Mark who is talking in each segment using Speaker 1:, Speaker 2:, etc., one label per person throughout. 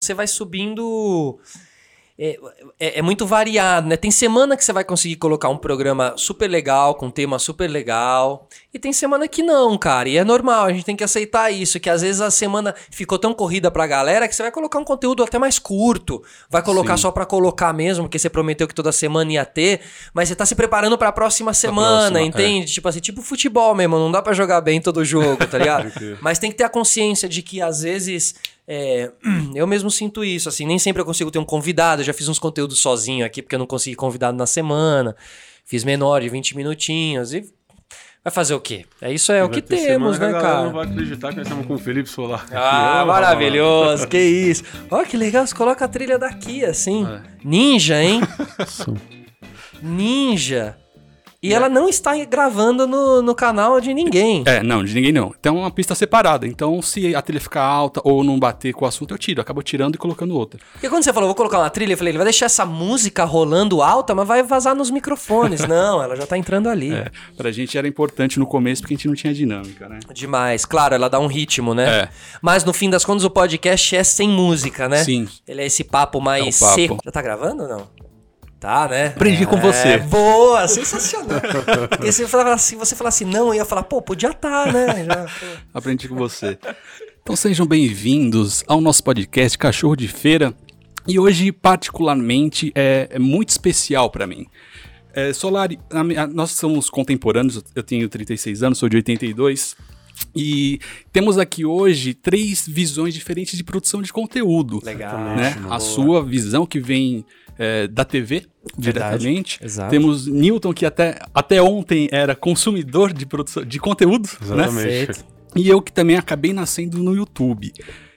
Speaker 1: você vai subindo. É, é, é, muito variado, né? Tem semana que você vai conseguir colocar um programa super legal, com um tema super legal. E tem semana que não, cara. E é normal, a gente tem que aceitar isso. Que às vezes a semana ficou tão corrida pra galera que você vai colocar um conteúdo até mais curto. Vai colocar Sim. só pra colocar mesmo, porque você prometeu que toda semana ia ter. Mas você tá se preparando pra próxima semana, próxima, entende? É. Tipo assim, tipo futebol mesmo. Não dá pra jogar bem todo jogo, tá ligado? mas tem que ter a consciência de que às vezes é, eu mesmo sinto isso, assim, nem sempre eu consigo ter um convidado. Eu já fiz uns conteúdos sozinho aqui, porque eu não consegui convidado na semana. Fiz menor de 20 minutinhos e vai fazer o quê? É isso é o que temos, né, cara?
Speaker 2: não vai acreditar que nós estamos com o Felipe Solar.
Speaker 1: Ah, maravilhoso, que isso. Ó, que legal, você coloca a trilha daqui, assim. É. Ninja, hein? Ninja. E é. ela não está gravando no, no canal de ninguém.
Speaker 3: É, não, de ninguém não. Então é uma pista separada. Então, se a trilha ficar alta ou não bater com o assunto, eu tiro. Eu acabo tirando e colocando outra.
Speaker 1: E quando você falou, vou colocar uma trilha, eu falei, ele vai deixar essa música rolando alta, mas vai vazar nos microfones. não, ela já tá entrando ali. É,
Speaker 3: pra gente era importante no começo porque a gente não tinha dinâmica, né?
Speaker 1: Demais. Claro, ela dá um ritmo, né? É. Mas no fim das contas, o podcast é sem música, né?
Speaker 3: Sim.
Speaker 1: Ele é esse papo mais é papo. seco. Já tá gravando ou não? Tá, né?
Speaker 3: Aprendi é, com você.
Speaker 1: Boa, sensacional. Porque se você falasse assim, você falasse não, eu ia falar, pô, podia estar, tá, né? Já,
Speaker 3: Aprendi com você. Então sejam bem-vindos ao nosso podcast Cachorro de Feira. E hoje, particularmente, é, é muito especial para mim. É, Solari, a, a, nós somos contemporâneos, eu tenho 36 anos, sou de 82. E temos aqui hoje três visões diferentes de produção de conteúdo.
Speaker 1: Legal.
Speaker 3: Né? A sua visão que vem é, da TV diretamente. Temos Newton, que até, até ontem era consumidor de, produção, de conteúdo. Né? Exatamente. Né? E eu que também acabei nascendo no YouTube.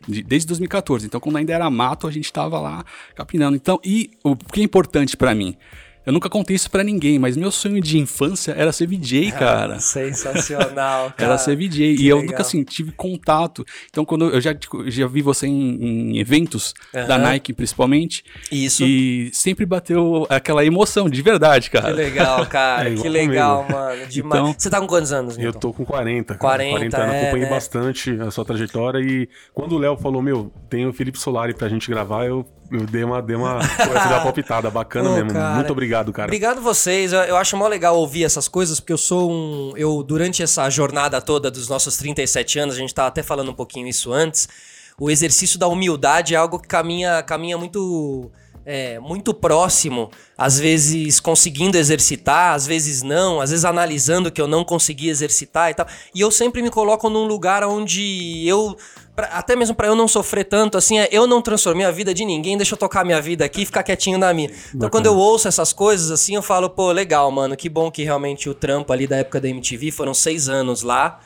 Speaker 3: desde 2014. Então, quando ainda era mato, a gente estava lá capinando. Então, e o que é importante para mim? Eu nunca contei isso para ninguém, mas meu sonho de infância era ser VJ, ah, cara.
Speaker 1: sensacional, cara.
Speaker 3: Era ser VJ. Que e legal. eu nunca, assim, tive contato. Então, quando eu já, já vi você em, em eventos, uhum. da Nike principalmente.
Speaker 1: Isso.
Speaker 3: E sempre bateu aquela emoção, de verdade, cara.
Speaker 1: Que legal, cara. É, que legal, mano. Demais. Então, você tá com quantos anos,
Speaker 2: Milton? Eu tô com 40.
Speaker 1: 40, 40 anos.
Speaker 2: É, acompanhei né? bastante a sua trajetória. E quando o Léo falou, meu, tem o Felipe Solari pra gente gravar, eu eu dei uma, dei uma, uma palpitada bacana Pô, mesmo. Cara, Muito obrigado, cara.
Speaker 1: Obrigado vocês. Eu, eu acho mó legal ouvir essas coisas, porque eu sou um. Eu, durante essa jornada toda dos nossos 37 anos, a gente tava até falando um pouquinho isso antes. O exercício da humildade é algo que caminha, caminha muito. É, muito próximo, às vezes conseguindo exercitar, às vezes não, às vezes analisando que eu não consegui exercitar e tal. E eu sempre me coloco num lugar onde eu Pra, até mesmo para eu não sofrer tanto, assim, é, eu não transformei a vida de ninguém, deixa eu tocar minha vida aqui e ficar quietinho na minha. Então, Bacana. quando eu ouço essas coisas, assim, eu falo, pô, legal, mano, que bom que realmente o trampo ali da época da MTV, foram seis anos lá,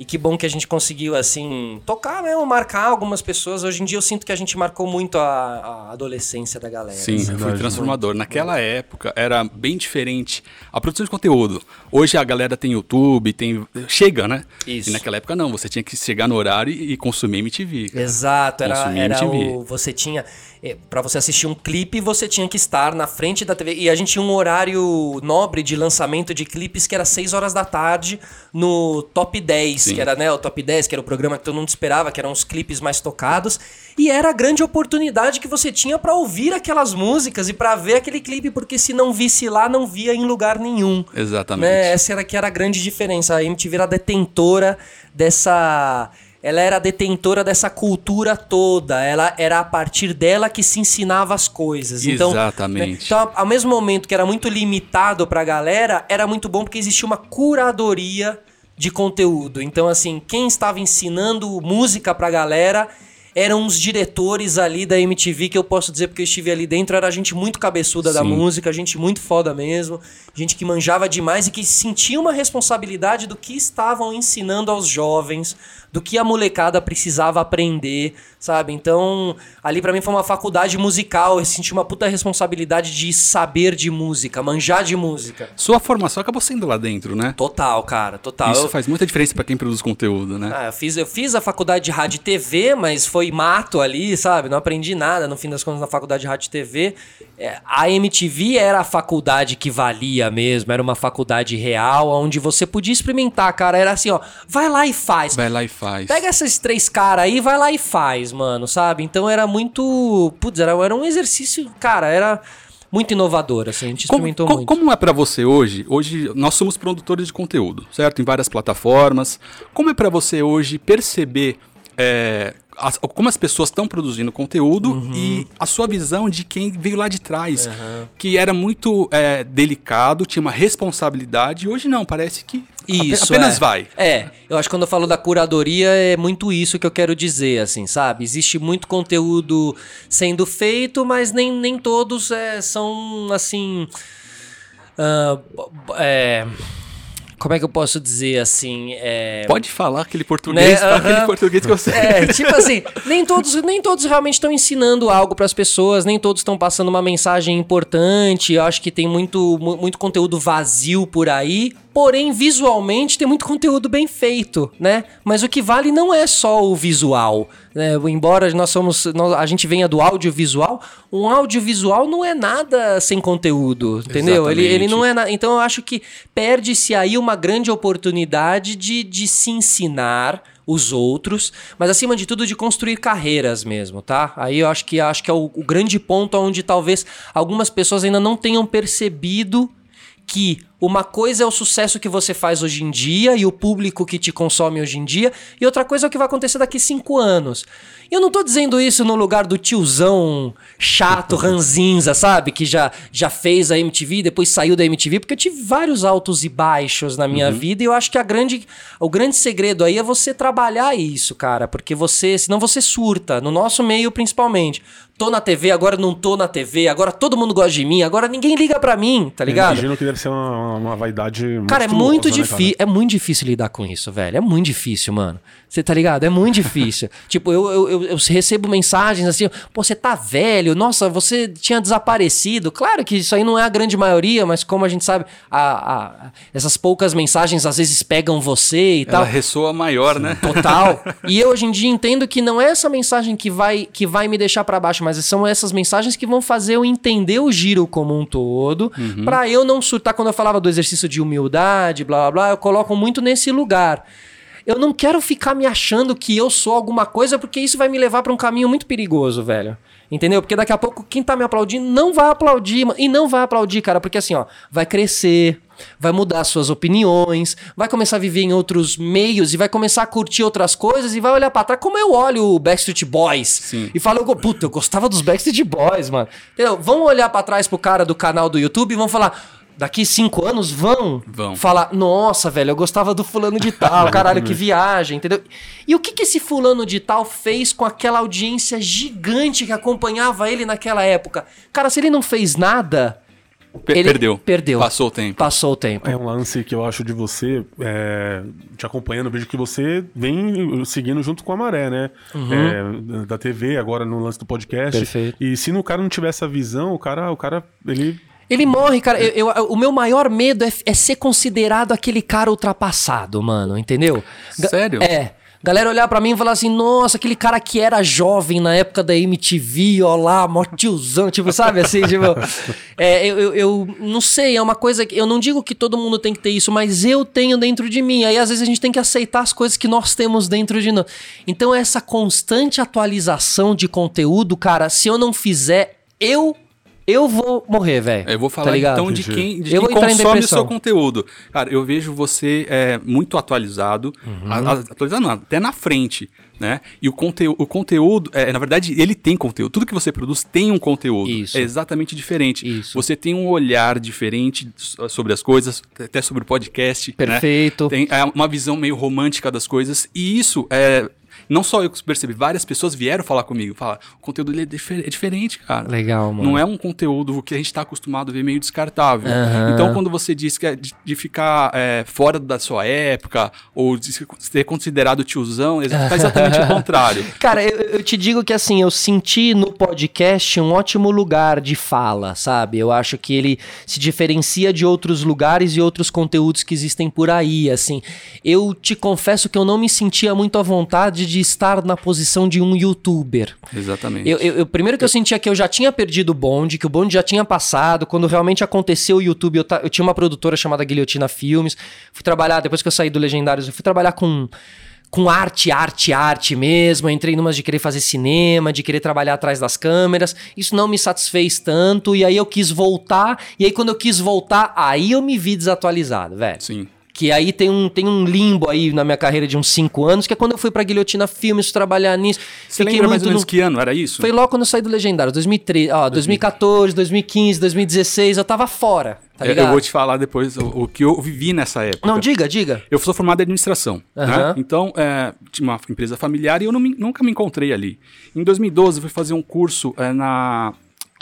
Speaker 1: e que bom que a gente conseguiu, assim, tocar mesmo, marcar algumas pessoas. Hoje em dia eu sinto que a gente marcou muito a, a adolescência da galera.
Speaker 3: Sim, assim. foi transformador. Naquela época era bem diferente a produção de conteúdo. Hoje a galera tem YouTube, tem. Chega, né?
Speaker 1: Isso.
Speaker 3: E naquela época não, você tinha que chegar no horário e, consumir MTV.
Speaker 1: Cara. Exato, era, consumir era MTV. o. Você tinha. É, para você assistir um clipe, você tinha que estar na frente da TV. E a gente tinha um horário nobre de lançamento de clipes que era 6 horas da tarde no Top 10, Sim. Que era né, o Top 10, que era o programa que todo mundo esperava, que eram os clipes mais tocados. E era a grande oportunidade que você tinha para ouvir aquelas músicas e para ver aquele clipe, porque se não visse lá, não via em lugar nenhum.
Speaker 3: Exatamente.
Speaker 1: Né? Essa era que era a grande diferença. A MTV era detentora dessa ela era detentora dessa cultura toda. Ela era a partir dela que se ensinava as coisas.
Speaker 3: Então, Exatamente. Né,
Speaker 1: então, ao mesmo momento que era muito limitado pra galera, era muito bom porque existia uma curadoria de conteúdo. Então, assim, quem estava ensinando música pra galera eram os diretores ali da MTV, que eu posso dizer porque eu estive ali dentro, era gente muito cabeçuda Sim. da música, gente muito foda mesmo, gente que manjava demais e que sentia uma responsabilidade do que estavam ensinando aos jovens, do que a molecada precisava aprender, sabe? Então, ali para mim foi uma faculdade musical, eu senti uma puta responsabilidade de saber de música, manjar de música.
Speaker 3: Sua formação acabou sendo lá dentro, né?
Speaker 1: Total, cara, total.
Speaker 3: Isso eu... faz muita diferença para quem produz conteúdo, né?
Speaker 1: Ah, eu fiz, eu fiz a faculdade de rádio e TV, mas foi mato ali, sabe? Não aprendi nada, no fim das contas, na faculdade de rádio e TV. É, a MTV era a faculdade que valia mesmo, era uma faculdade real, onde você podia experimentar, cara. Era assim, ó, vai lá e faz.
Speaker 3: Vai lá e faz.
Speaker 1: Pega esses três caras aí, vai lá e faz, mano, sabe? Então era muito. Putz, era, era um exercício, cara, era muito inovador, assim, a gente experimentou
Speaker 3: como,
Speaker 1: muito.
Speaker 3: Como é para você hoje? Hoje nós somos produtores de conteúdo, certo? Em várias plataformas. Como é para você hoje perceber é, as, como as pessoas estão produzindo conteúdo uhum. e a sua visão de quem veio lá de trás, uhum. que era muito é, delicado, tinha uma responsabilidade, e hoje não, parece que isso, apenas
Speaker 1: é.
Speaker 3: vai.
Speaker 1: É, eu acho que quando eu falo da curadoria é muito isso que eu quero dizer, assim, sabe? Existe muito conteúdo sendo feito, mas nem, nem todos é, são, assim... Uh, é como é que eu posso dizer assim? É...
Speaker 3: Pode falar aquele português, né? aquele português que você.
Speaker 1: É, tipo assim, nem todos, nem todos realmente estão ensinando algo para as pessoas, nem todos estão passando uma mensagem importante. Eu acho que tem muito, muito conteúdo vazio por aí. Porém, visualmente tem muito conteúdo bem feito, né? Mas o que vale não é só o visual. Né? Embora nós somos, nós, a gente venha do audiovisual, um audiovisual não é nada sem conteúdo, entendeu? Ele, ele não é nada. Então eu acho que perde-se aí uma grande oportunidade de, de se ensinar os outros, mas acima de tudo de construir carreiras mesmo, tá? Aí eu acho que acho que é o, o grande ponto onde talvez algumas pessoas ainda não tenham percebido que uma coisa é o sucesso que você faz hoje em dia e o público que te consome hoje em dia, e outra coisa é o que vai acontecer daqui cinco anos. E eu não tô dizendo isso no lugar do tiozão chato, ranzinza, sabe? Que já, já fez a MTV, depois saiu da MTV, porque eu tive vários altos e baixos na minha uhum. vida, e eu acho que a grande, o grande segredo aí é você trabalhar isso, cara, porque você, senão você surta, no nosso meio principalmente tô na TV, agora não tô na TV, agora todo mundo gosta de mim, agora ninguém liga pra mim, tá ligado?
Speaker 2: Eu imagino que deve ser uma, uma vaidade
Speaker 1: Cara, é muito difícil, né, é muito difícil lidar com isso, velho. É muito difícil, mano. Você tá ligado? É muito difícil. tipo, eu, eu, eu, eu, recebo mensagens assim, pô, você tá velho, nossa, você tinha desaparecido. Claro que isso aí não é a grande maioria, mas como a gente sabe, a, a, essas poucas mensagens às vezes pegam você e
Speaker 3: Ela
Speaker 1: tal.
Speaker 3: ressoa maior, né?
Speaker 1: Total. e eu hoje em dia entendo que não é essa mensagem que vai, que vai me deixar para baixo, mas mas são essas mensagens que vão fazer eu entender o giro como um todo, uhum. para eu não surtar quando eu falava do exercício de humildade, blá blá blá, eu coloco muito nesse lugar. Eu não quero ficar me achando que eu sou alguma coisa, porque isso vai me levar para um caminho muito perigoso, velho. Entendeu? Porque daqui a pouco quem tá me aplaudindo não vai aplaudir, e não vai aplaudir, cara, porque assim, ó, vai crescer, vai mudar suas opiniões, vai começar a viver em outros meios e vai começar a curtir outras coisas e vai olhar para trás como eu olho o Backstreet Boys Sim. e falo, puta, eu gostava dos Backstreet Boys, mano. Entendeu? Vão olhar para trás pro cara do canal do YouTube e vão falar, daqui cinco anos vão, vão falar: Nossa, velho, eu gostava do fulano de tal, caralho, que viagem, entendeu? E o que, que esse fulano de tal fez com aquela audiência gigante que acompanhava ele naquela época? Cara, se ele não fez nada.
Speaker 3: ele perdeu.
Speaker 1: Perdeu.
Speaker 3: Passou o tempo.
Speaker 1: Passou o tempo.
Speaker 2: É um lance que eu acho de você, é, te acompanhando, vejo que você vem seguindo junto com a maré, né? Uhum. É, da TV, agora no lance do podcast. Perfeito. E se no cara não tiver essa visão, o cara, o cara ele
Speaker 1: ele morre, cara. Eu, eu, o meu maior medo é, é, ser considerado aquele cara ultrapassado, mano, entendeu?
Speaker 3: Sério?
Speaker 1: É. Galera olhar para mim e falar assim, nossa, aquele cara que era jovem na época da MTV, ó lá, mó tiozão, tipo, sabe assim, tipo... É, eu, eu, eu, não sei, é uma coisa que... Eu não digo que todo mundo tem que ter isso, mas eu tenho dentro de mim. Aí, às vezes, a gente tem que aceitar as coisas que nós temos dentro de nós. Então, essa constante atualização de conteúdo, cara, se eu não fizer, eu eu vou morrer, velho.
Speaker 3: Eu vou falar tá então de quem, de quem consome o seu conteúdo. Cara, eu vejo você é, muito atualizado, uhum. a, atualizado não, até na frente, né? E o, conte o conteúdo, é, na verdade, ele tem conteúdo. Tudo que você produz tem um conteúdo. Isso. É exatamente diferente. Isso. Você tem um olhar diferente sobre as coisas, até sobre o podcast.
Speaker 1: Né? Perfeito.
Speaker 3: Né? Tem é, uma visão meio romântica das coisas. E isso é, não só eu percebi, várias pessoas vieram falar comigo, falar, o conteúdo dele é, difer é, diferente, cara.
Speaker 1: Legal, mano.
Speaker 3: Não é um conteúdo que a gente tá acostumado a ver meio descartável. Uhum. Então, quando você diz que é de, de ficar é, fora da sua época, ou de ser considerado tiozão, é exatamente o contrário.
Speaker 1: Cara, eu, eu te digo que assim, eu senti no podcast um ótimo lugar de fala, sabe? Eu acho que ele se diferencia de outros lugares e outros conteúdos que existem por aí, assim. Eu te confesso que eu não me sentia muito à vontade de estar na posição de um youtuber.
Speaker 3: Exatamente.
Speaker 1: Eu, eu, eu primeiro que eu sentia que eu já tinha perdido o bonde, que o bonde já tinha passado. Quando realmente aconteceu o YouTube, eu, eu tinha uma produtora chamada Guilhotina Filmes. Fui trabalhar, depois que eu saí do Legendários, eu fui trabalhar com com arte, arte, arte mesmo. Eu entrei numas de querer fazer cinema, de querer trabalhar atrás das câmeras. Isso não me satisfez tanto. E aí eu quis voltar. E aí, quando eu quis voltar, aí eu me vi desatualizado, velho.
Speaker 3: Sim.
Speaker 1: Que aí tem um, tem um limbo aí na minha carreira de uns 5 anos, que é quando eu fui pra Guilhotina Filmes trabalhar nisso.
Speaker 3: Você lembra mais ou menos no... que ano? Era isso?
Speaker 1: Foi logo quando eu saí do Legendário, 2013, ó, 2014, 2015, 2016, eu tava fora. Tá
Speaker 3: eu, eu vou te falar depois o, o, que eu vivi nessa época.
Speaker 1: Não, diga, diga.
Speaker 3: Eu sou formado em administração, uhum. né? Então, é, tinha uma empresa familiar e eu me, nunca me encontrei ali. Em 2012, eu fui fazer um curso é, na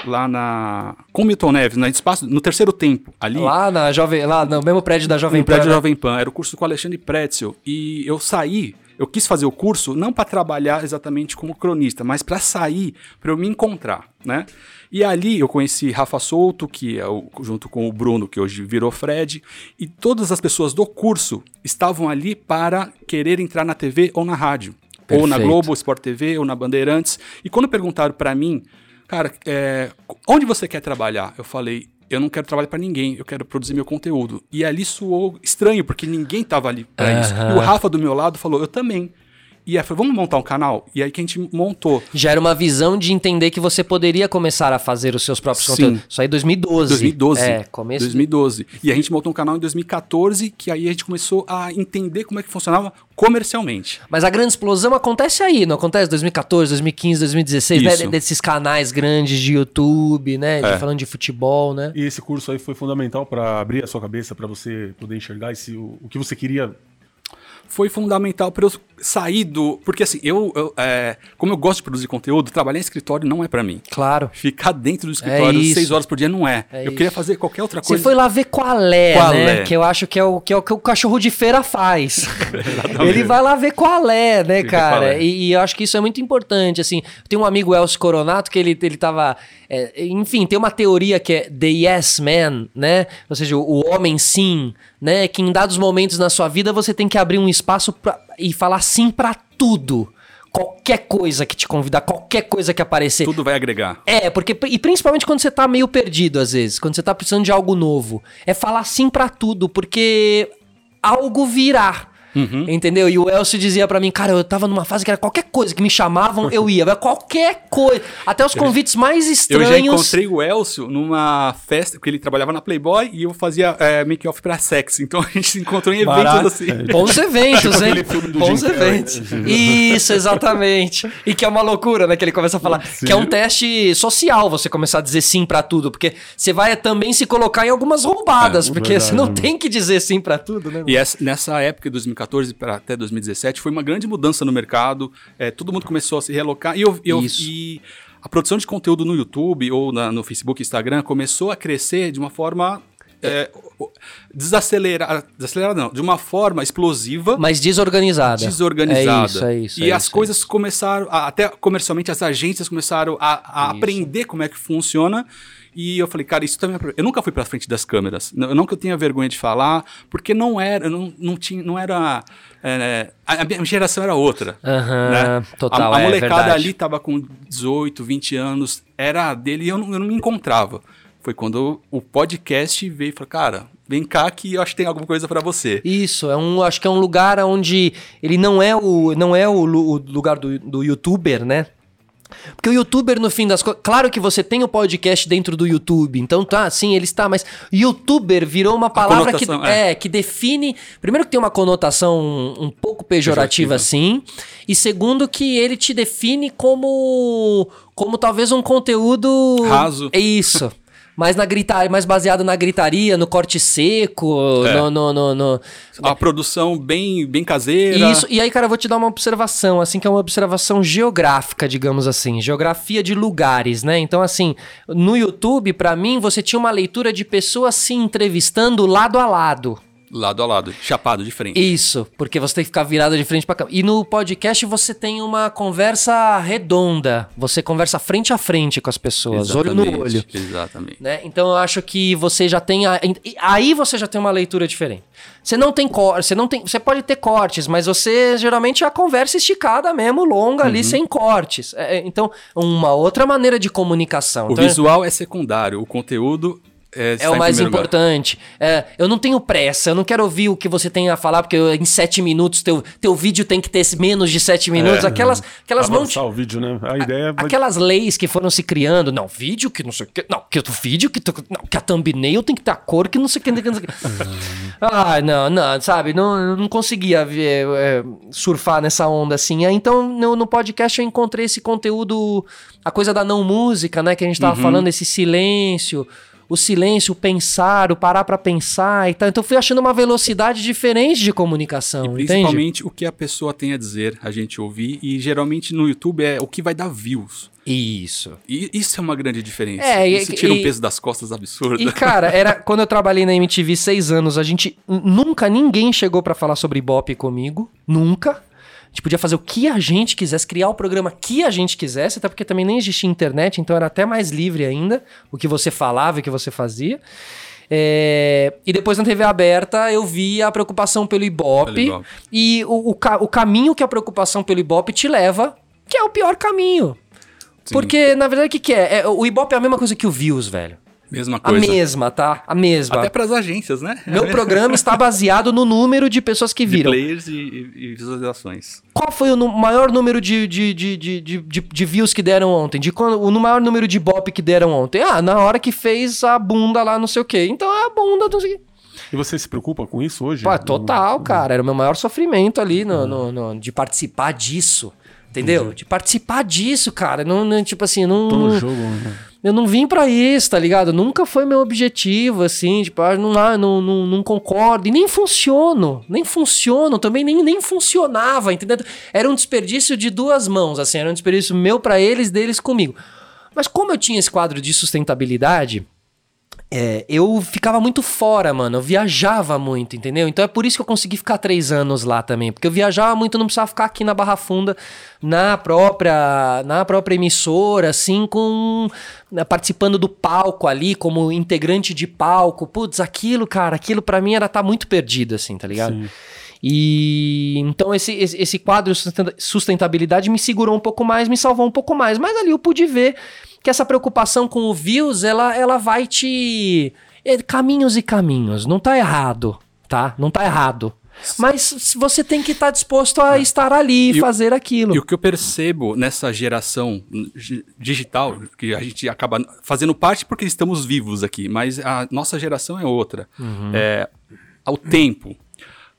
Speaker 3: lá na com Milton Neves, no espaço, no terceiro tempo, ali.
Speaker 1: Lá na Jovem, lá no mesmo prédio da Jovem
Speaker 3: no Pan. prédio da né? Jovem Pan, era o curso com o Alexandre Pretzel e eu saí, eu quis fazer o curso não para trabalhar exatamente como cronista, mas para sair, para eu me encontrar, né? E ali eu conheci Rafa Souto, que é o, junto com o Bruno, que hoje virou Fred, e todas as pessoas do curso estavam ali para querer entrar na TV ou na rádio. Perfeito. Ou na Globo, Sport TV, ou na Bandeirantes. E quando perguntaram para mim cara, é, onde você quer trabalhar? Eu falei, eu não quero trabalhar para ninguém, eu quero produzir meu conteúdo. E ali soou estranho, porque ninguém tava ali para uhum. isso. E o Rafa do meu lado falou, eu também. E aí falou, vamos montar um canal? E aí que a gente montou.
Speaker 1: Já era uma visão de entender que você poderia começar a fazer os seus próprios Sim. conteúdos. Isso aí em 2012.
Speaker 3: 2012.
Speaker 1: É, começo.
Speaker 3: 2012. E a gente montou um canal em 2014, que aí a gente começou a entender como é que funcionava comercialmente.
Speaker 1: Mas a grande explosão acontece aí, não acontece 2014, 2015, 2016, né? Desses canais grandes de YouTube, né? É. falando de futebol, né?
Speaker 2: E esse curso aí foi fundamental para abrir a sua cabeça, para você poder enxergar esse, o, o que você queria
Speaker 3: foi fundamental para eu sair do. Porque assim, eu, eu é, como eu gosto de produzir conteúdo, trabalhar em escritório não é para mim.
Speaker 1: Claro.
Speaker 3: Ficar dentro do escritório é seis horas por dia não é. é eu isso. queria fazer qualquer outra coisa.
Speaker 1: Você foi lá ver qual é, qual né? É. Que eu acho que é, o, que é o que o cachorro de feira faz. Ele vai lá ver qual é, né, cara? É. E, e, eu acho que isso é muito importante. Assim, tem um amigo Elcio Coronato que ele, ele tava. É, enfim, tem uma teoria que é The Yes Man, né? Ou seja, o, o homem sim né? Que em dados momentos na sua vida você tem que abrir um espaço pra, e falar sim para tudo. Qualquer coisa que te convidar, qualquer coisa que aparecer.
Speaker 3: Tudo vai agregar.
Speaker 1: É, porque. E principalmente quando você tá meio perdido, às vezes, quando você tá precisando de algo novo. É falar sim para tudo, porque algo virá. Uhum. Entendeu? E o Elcio dizia para mim, cara, eu tava numa fase que era qualquer coisa que me chamavam, eu ia. Qualquer coisa. Até os convites mais estranhos. Eu já
Speaker 3: encontrei o Elcio numa festa, porque ele trabalhava na Playboy e eu fazia é, make-off pra sexo. Então a gente se encontrou em eventos Barato. assim.
Speaker 1: Bons eventos, hein? Bons eventos. Isso, exatamente. E que é uma loucura, né? Que ele começa a falar. Sim. Que é um teste social você começar a dizer sim para tudo. Porque você vai também se colocar em algumas roubadas. É, porque verdade. você não tem que dizer sim para tudo, né?
Speaker 3: E essa, nessa época, 2014, 2014 para até 2017 foi uma grande mudança no mercado. É, todo mundo começou a se relocar e, eu, eu, e a produção de conteúdo no YouTube ou na, no Facebook, Instagram começou a crescer de uma forma é, desacelerar, desacelerar não, de uma forma explosiva,
Speaker 1: mas desorganizada.
Speaker 3: Desorganizada.
Speaker 1: É isso, é isso.
Speaker 3: E
Speaker 1: é
Speaker 3: as
Speaker 1: isso,
Speaker 3: coisas começaram, a, até comercialmente as agências começaram a, a aprender como é que funciona e eu falei, cara, isso também é... Eu nunca fui pra frente das câmeras. Não, não que eu tenha vergonha de falar, porque não era, não, não tinha, não era... É, a minha geração era outra.
Speaker 1: Uhum, né? Total,
Speaker 3: A, a é molecada ali tava com 18, 20 anos, era dele e eu não, eu não me encontrava. Foi quando o podcast veio e falou, cara, vem cá que eu acho que tem alguma coisa para você.
Speaker 1: Isso, é um, acho que é um lugar onde ele não é o, não é o, o lugar do, do youtuber, né? Porque o youtuber, no fim das contas. Claro que você tem o podcast dentro do YouTube. Então tá, sim, ele está, mas youtuber virou uma palavra que, é. é. que define. Primeiro que tem uma conotação um pouco pejorativa, pejorativa, sim. E segundo, que ele te define como. como talvez um conteúdo.
Speaker 3: Raso.
Speaker 1: É isso. Mais na gritaria, mais baseado na gritaria, no corte seco, é. no, no, no, no,
Speaker 3: A produção bem, bem caseira.
Speaker 1: Isso, e aí, cara, eu vou te dar uma observação, assim, que é uma observação geográfica, digamos assim, geografia de lugares, né? Então, assim, no YouTube, para mim, você tinha uma leitura de pessoas se entrevistando lado a lado.
Speaker 3: Lado a lado, chapado de frente.
Speaker 1: Isso, porque você tem que ficar virado de frente para câmera. E no podcast você tem uma conversa redonda. Você conversa frente a frente com as pessoas, exatamente, olho no olho.
Speaker 3: Exatamente.
Speaker 1: Né? Então eu acho que você já tem. A, aí você já tem uma leitura diferente. Você não tem corte, você não tem. Você pode ter cortes, mas você geralmente é a conversa esticada mesmo, longa uhum. ali, sem cortes. É, é, então, uma outra maneira de comunicação.
Speaker 3: O
Speaker 1: então,
Speaker 3: visual é secundário, o conteúdo
Speaker 1: é, é o mais importante. É, eu não tenho pressa, eu não quero ouvir o que você tem a falar, porque eu, em sete minutos teu, teu vídeo tem que ter menos de sete minutos. É, aquelas aquelas
Speaker 2: monte... o vídeo, né? A ideia
Speaker 1: a, Aquelas leis que foram se criando. Não, vídeo que não sei o que. Não, que o vídeo que, tu, não, que a thumbnail tem que ter a cor que não sei o que. Não sei o que. ah, não, não, sabe? Não, não conseguia ver, é, surfar nessa onda assim. Então, no, no podcast eu encontrei esse conteúdo, a coisa da não música, né? Que a gente tava uhum. falando, esse silêncio o silêncio, o pensar, o parar para pensar e tal. Então fui achando uma velocidade diferente de comunicação. E
Speaker 3: principalmente
Speaker 1: entende?
Speaker 3: o que a pessoa tem a dizer, a gente ouvir. E geralmente no YouTube é o que vai dar views.
Speaker 1: Isso.
Speaker 3: E isso é uma grande diferença. É, isso tira e, um peso das costas absurdo.
Speaker 1: E, cara, era quando eu trabalhei na MTV seis anos, a gente. Nunca ninguém chegou para falar sobre Bop comigo. Nunca. A gente podia fazer o que a gente quisesse, criar o programa que a gente quisesse, até porque também nem existia internet, então era até mais livre ainda o que você falava e o que você fazia. É, e depois na TV aberta eu vi a preocupação pelo Ibope, pelo Ibope. e o, o, o, caminho que a preocupação pelo Ibope te leva, que é o pior caminho. Sim. Porque, na verdade, o que, que é? é? O Ibope é a mesma coisa que o Views, velho.
Speaker 3: Mesma coisa.
Speaker 1: A mesma, tá? A mesma.
Speaker 3: Até para as agências, né?
Speaker 1: Meu programa está baseado no número de pessoas que viram.
Speaker 3: De players e, e, visualizações.
Speaker 1: Qual foi o maior número de, de, de, de, de, de, views que deram ontem? De quando, o maior número de bop que deram ontem? Ah, na hora que fez a bunda lá, não sei o quê. Então é a bunda, não sei o quê.
Speaker 2: E você se preocupa com isso hoje?
Speaker 1: Pô, total, cara. Era o meu maior sofrimento ali no, no, no de participar disso. Entendeu? Entendi. De participar disso, cara. Não, não tipo assim, não. Todo jogo, né? Eu não vim para isso, tá ligado? Nunca foi meu objetivo, assim, tipo, ah, não, ah, não, não, não concordo. E nem funciono, nem funciono, também nem, nem funcionava, entendeu? Era um desperdício de duas mãos, assim, era um desperdício meu para eles, deles comigo. Mas como eu tinha esse quadro de sustentabilidade, é, eu ficava muito fora, mano. Eu viajava muito, entendeu? Então é por isso que eu consegui ficar três anos lá também. Porque eu viajava muito, não precisava ficar aqui na Barra Funda, na própria, na própria emissora, assim, com. Né, participando do palco ali, como integrante de palco. Putz, aquilo, cara, aquilo para mim era estar tá muito perdido, assim, tá ligado? Sim. E então esse, esse, quadro de sustentabilidade me segurou um pouco mais, me salvou um pouco mais. Mas ali eu pude ver que essa preocupação com o views, ela, ela vai te. É, caminhos e caminhos. Não tá errado, tá? Não tá errado. Mas você tem que estar tá disposto a é. estar ali e fazer aquilo.
Speaker 3: E o que eu percebo nessa geração digital, que a gente acaba fazendo parte porque estamos vivos aqui, mas a nossa geração é outra. Uhum. É, ao tempo.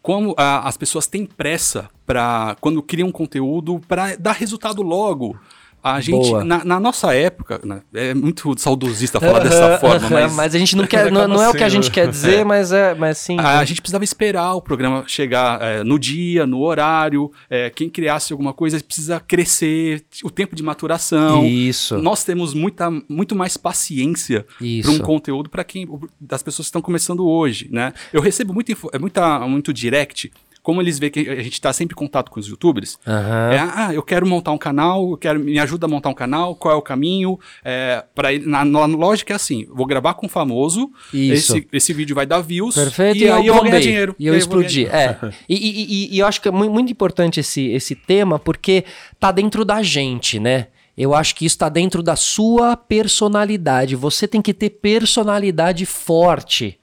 Speaker 3: Como a, as pessoas têm pressa para quando criam conteúdo para dar resultado logo. A gente, na, na, nossa época, né, é muito saudosista falar dessa forma, mas...
Speaker 1: mas a gente não quer, não, não é o que a gente quer dizer, é. mas é, mas sim.
Speaker 3: A, a, gente precisava esperar o programa chegar é, no dia, no horário, é, quem criasse alguma coisa precisa crescer, o tempo de maturação.
Speaker 1: Isso.
Speaker 3: Nós temos muita, muito mais paciência para um conteúdo para quem, das pessoas que estão começando hoje, né? Eu recebo muito, é muita, muito direct como eles veem que a gente está sempre em contato com os youtubers, uhum. é, ah, eu quero montar um canal, eu quero, me ajuda a montar um canal, qual é o caminho? É, pra, na, na lógica é assim, vou gravar com um famoso, esse, esse vídeo vai dar views,
Speaker 1: Perfeito, e, e aí eu vou ganhar dinheiro. E eu explodi. É. e, e, e, eu acho que é muito importante esse, esse tema, porque tá dentro da gente, né? Eu acho que isso está dentro da sua personalidade. Você tem que ter personalidade forte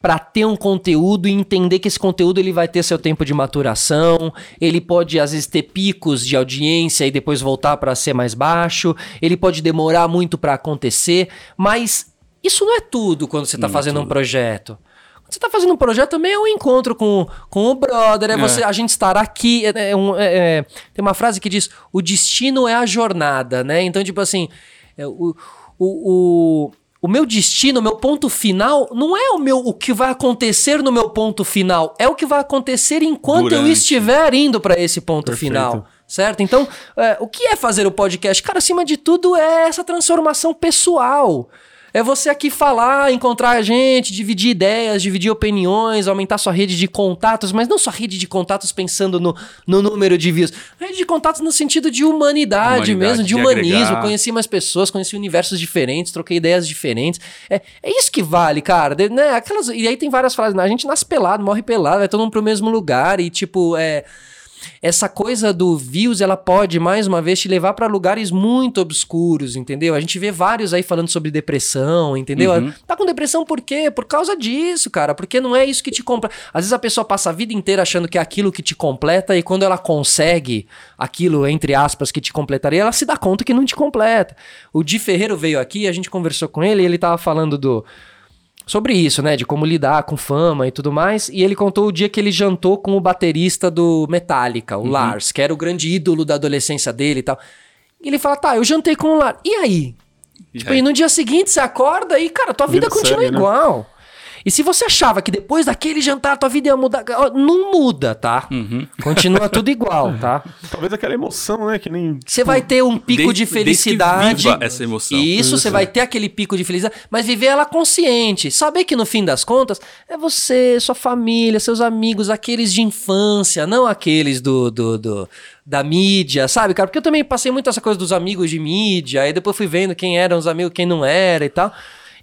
Speaker 1: para ter um conteúdo e entender que esse conteúdo ele vai ter seu tempo de maturação, ele pode às vezes ter picos de audiência e depois voltar para ser mais baixo, ele pode demorar muito para acontecer, mas isso não é tudo quando você está fazendo é um projeto. Quando você está fazendo um projeto também é um encontro com, com o brother, é, é. Você, a gente estar aqui. É, é um, é, é, tem uma frase que diz: o destino é a jornada, né? Então, tipo assim, o, o, o o meu destino, o meu ponto final, não é o meu o que vai acontecer no meu ponto final, é o que vai acontecer enquanto Durante. eu estiver indo para esse ponto Perfeito. final. Certo? Então, é, o que é fazer o podcast? Cara, acima de tudo, é essa transformação pessoal. É você aqui falar, encontrar a gente, dividir ideias, dividir opiniões, aumentar sua rede de contatos, mas não só rede de contatos pensando no, no número de views. Rede de contatos no sentido de humanidade, humanidade mesmo, de, de humanismo. Agregar. Conheci mais pessoas, conheci universos diferentes, troquei ideias diferentes. É, é isso que vale, cara. De, né? Aquelas, e aí tem várias frases, né? A gente nasce pelado, morre pelado, vai todo mundo pro mesmo lugar e tipo, é essa coisa do views, ela pode, mais uma vez, te levar para lugares muito obscuros, entendeu? A gente vê vários aí falando sobre depressão, entendeu? Uhum. Tá com depressão por quê? Por causa disso, cara. Porque não é isso que te completa. Às vezes a pessoa passa a vida inteira achando que é aquilo que te completa e quando ela consegue aquilo, entre aspas, que te completaria, ela se dá conta que não te completa. O Di Ferreiro veio aqui, a gente conversou com ele e ele tava falando do sobre isso, né? De como lidar com fama e tudo mais. E ele contou o dia que ele jantou com o baterista do Metallica, o uhum. Lars, que era o grande ídolo da adolescência dele e tal. E ele fala: tá, eu jantei com o Lars. E aí? E tipo, aí? e no dia seguinte você acorda e, cara, tua vida, vida continua né? igual. Né? E se você achava que depois daquele jantar tua vida ia mudar, não muda, tá? Uhum. Continua tudo igual, tá?
Speaker 2: Talvez aquela emoção, né? Que nem.
Speaker 1: Você vai ter um pico de felicidade.
Speaker 3: Viva essa emoção.
Speaker 1: Isso, você vai ter aquele pico de felicidade, mas viver ela consciente. Saber que no fim das contas é você, sua família, seus amigos, aqueles de infância, não aqueles do, do, do da mídia, sabe, cara? Porque eu também passei muito essa coisa dos amigos de mídia, aí depois fui vendo quem eram os amigos, quem não era e tal.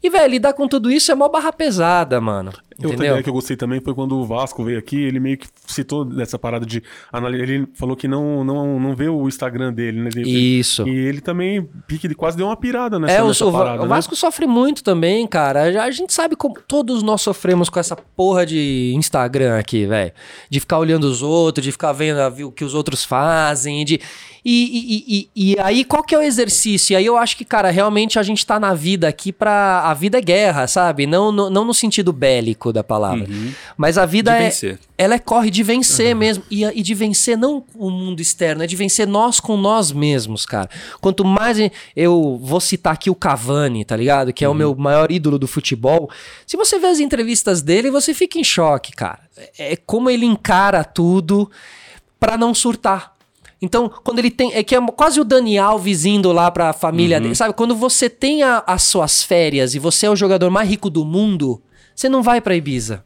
Speaker 1: E, velho, lidar com tudo isso é mó barra pesada, mano.
Speaker 2: Outra ideia que eu gostei também foi quando o Vasco veio aqui, ele meio que citou dessa parada de Ele falou que não, não, não vê o Instagram dele, né?
Speaker 1: Isso.
Speaker 2: E ele também pique quase deu uma pirada nessa,
Speaker 1: é, o,
Speaker 2: nessa parada.
Speaker 1: O né? Vasco né? sofre muito também, cara. A gente sabe como todos nós sofremos com essa porra de Instagram aqui, velho. De ficar olhando os outros, de ficar vendo o que os outros fazem, de. E, e, e, e, aí, qual que é o exercício? E aí eu acho que, cara, realmente a gente tá na vida aqui pra. A vida é guerra, sabe? Não, não, não no sentido bélico da palavra. Uhum. Mas a vida de é. Vencer. Ela é corre de vencer uhum. mesmo. E, e de vencer não o mundo externo, é de vencer nós com nós mesmos, cara. Quanto mais. Eu vou citar aqui o Cavani, tá ligado? Que é uhum. o meu maior ídolo do futebol. Se você vê as entrevistas dele, você fica em choque, cara. É como ele encara tudo para não surtar. Então, quando ele tem. É que é quase o Dani Alves indo lá pra família uhum. dele. Sabe? Quando você tem a, as suas férias e você é o jogador mais rico do mundo, você não vai pra Ibiza.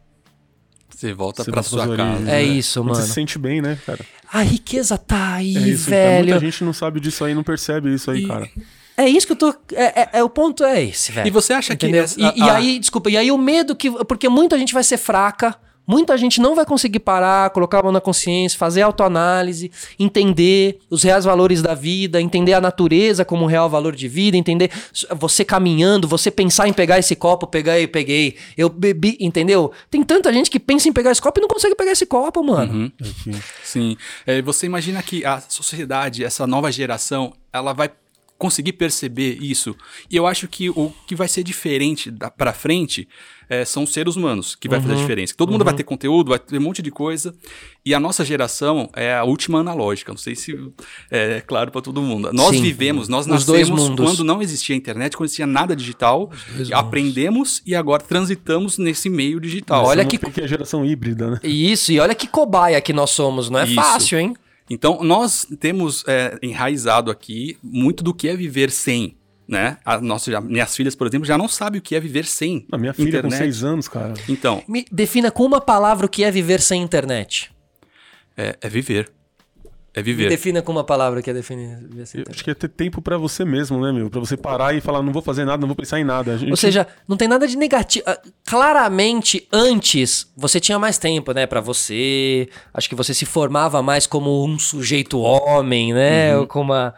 Speaker 3: Você volta pra sua casa.
Speaker 1: É né? isso, mano. Você
Speaker 2: se sente bem, né, cara?
Speaker 1: A riqueza tá aí, é isso, velho. Então,
Speaker 2: muita gente não sabe disso aí, não percebe isso aí, e... cara.
Speaker 1: É isso que eu tô. É, é, é, o ponto é esse, velho.
Speaker 3: E você acha Entendeu? que.
Speaker 1: E, e, aí, desculpa, e aí o medo que. Porque muita gente vai ser fraca Muita gente não vai conseguir parar, colocar a mão na consciência, fazer autoanálise, entender os reais valores da vida, entender a natureza como um real valor de vida, entender você caminhando, você pensar em pegar esse copo, pegar e peguei, eu bebi, entendeu? Tem tanta gente que pensa em pegar esse copo e não consegue pegar esse copo, mano.
Speaker 3: Uhum. Sim. É, você imagina que a sociedade, essa nova geração, ela vai conseguir perceber isso. E eu acho que o que vai ser diferente da, pra frente é, são os seres humanos que vai uhum. fazer a uhum. diferença. Todo mundo vai uhum. ter conteúdo, vai ter um monte de coisa. E a nossa geração é a última analógica. Não sei se é claro para todo mundo. Nós Sim. vivemos, nós Os nascemos quando não existia internet, quando existia nada digital. Aprendemos e agora transitamos nesse meio digital.
Speaker 2: Olha que... que é a geração híbrida, né?
Speaker 1: Isso, e olha que cobaia que nós somos. Não é Isso. fácil, hein?
Speaker 3: Então, nós temos é, enraizado aqui muito do que é viver sem. Né? A nossa, já, minhas filhas, por exemplo, já não sabem o que é viver sem.
Speaker 2: A minha filha internet. com seis anos, cara.
Speaker 3: Então.
Speaker 1: Me defina com uma palavra o que é viver sem internet.
Speaker 3: É, é viver. É viver. Me
Speaker 1: defina com uma palavra que é definir.
Speaker 2: Acho que é ter tempo para você mesmo, né, meu? Pra você parar e falar, não vou fazer nada, não vou pensar em nada.
Speaker 1: Gente... Ou seja, não tem nada de negativo. Ah, claramente, antes, você tinha mais tempo, né, para você. Acho que você se formava mais como um sujeito homem, né? Uhum. Ou como uma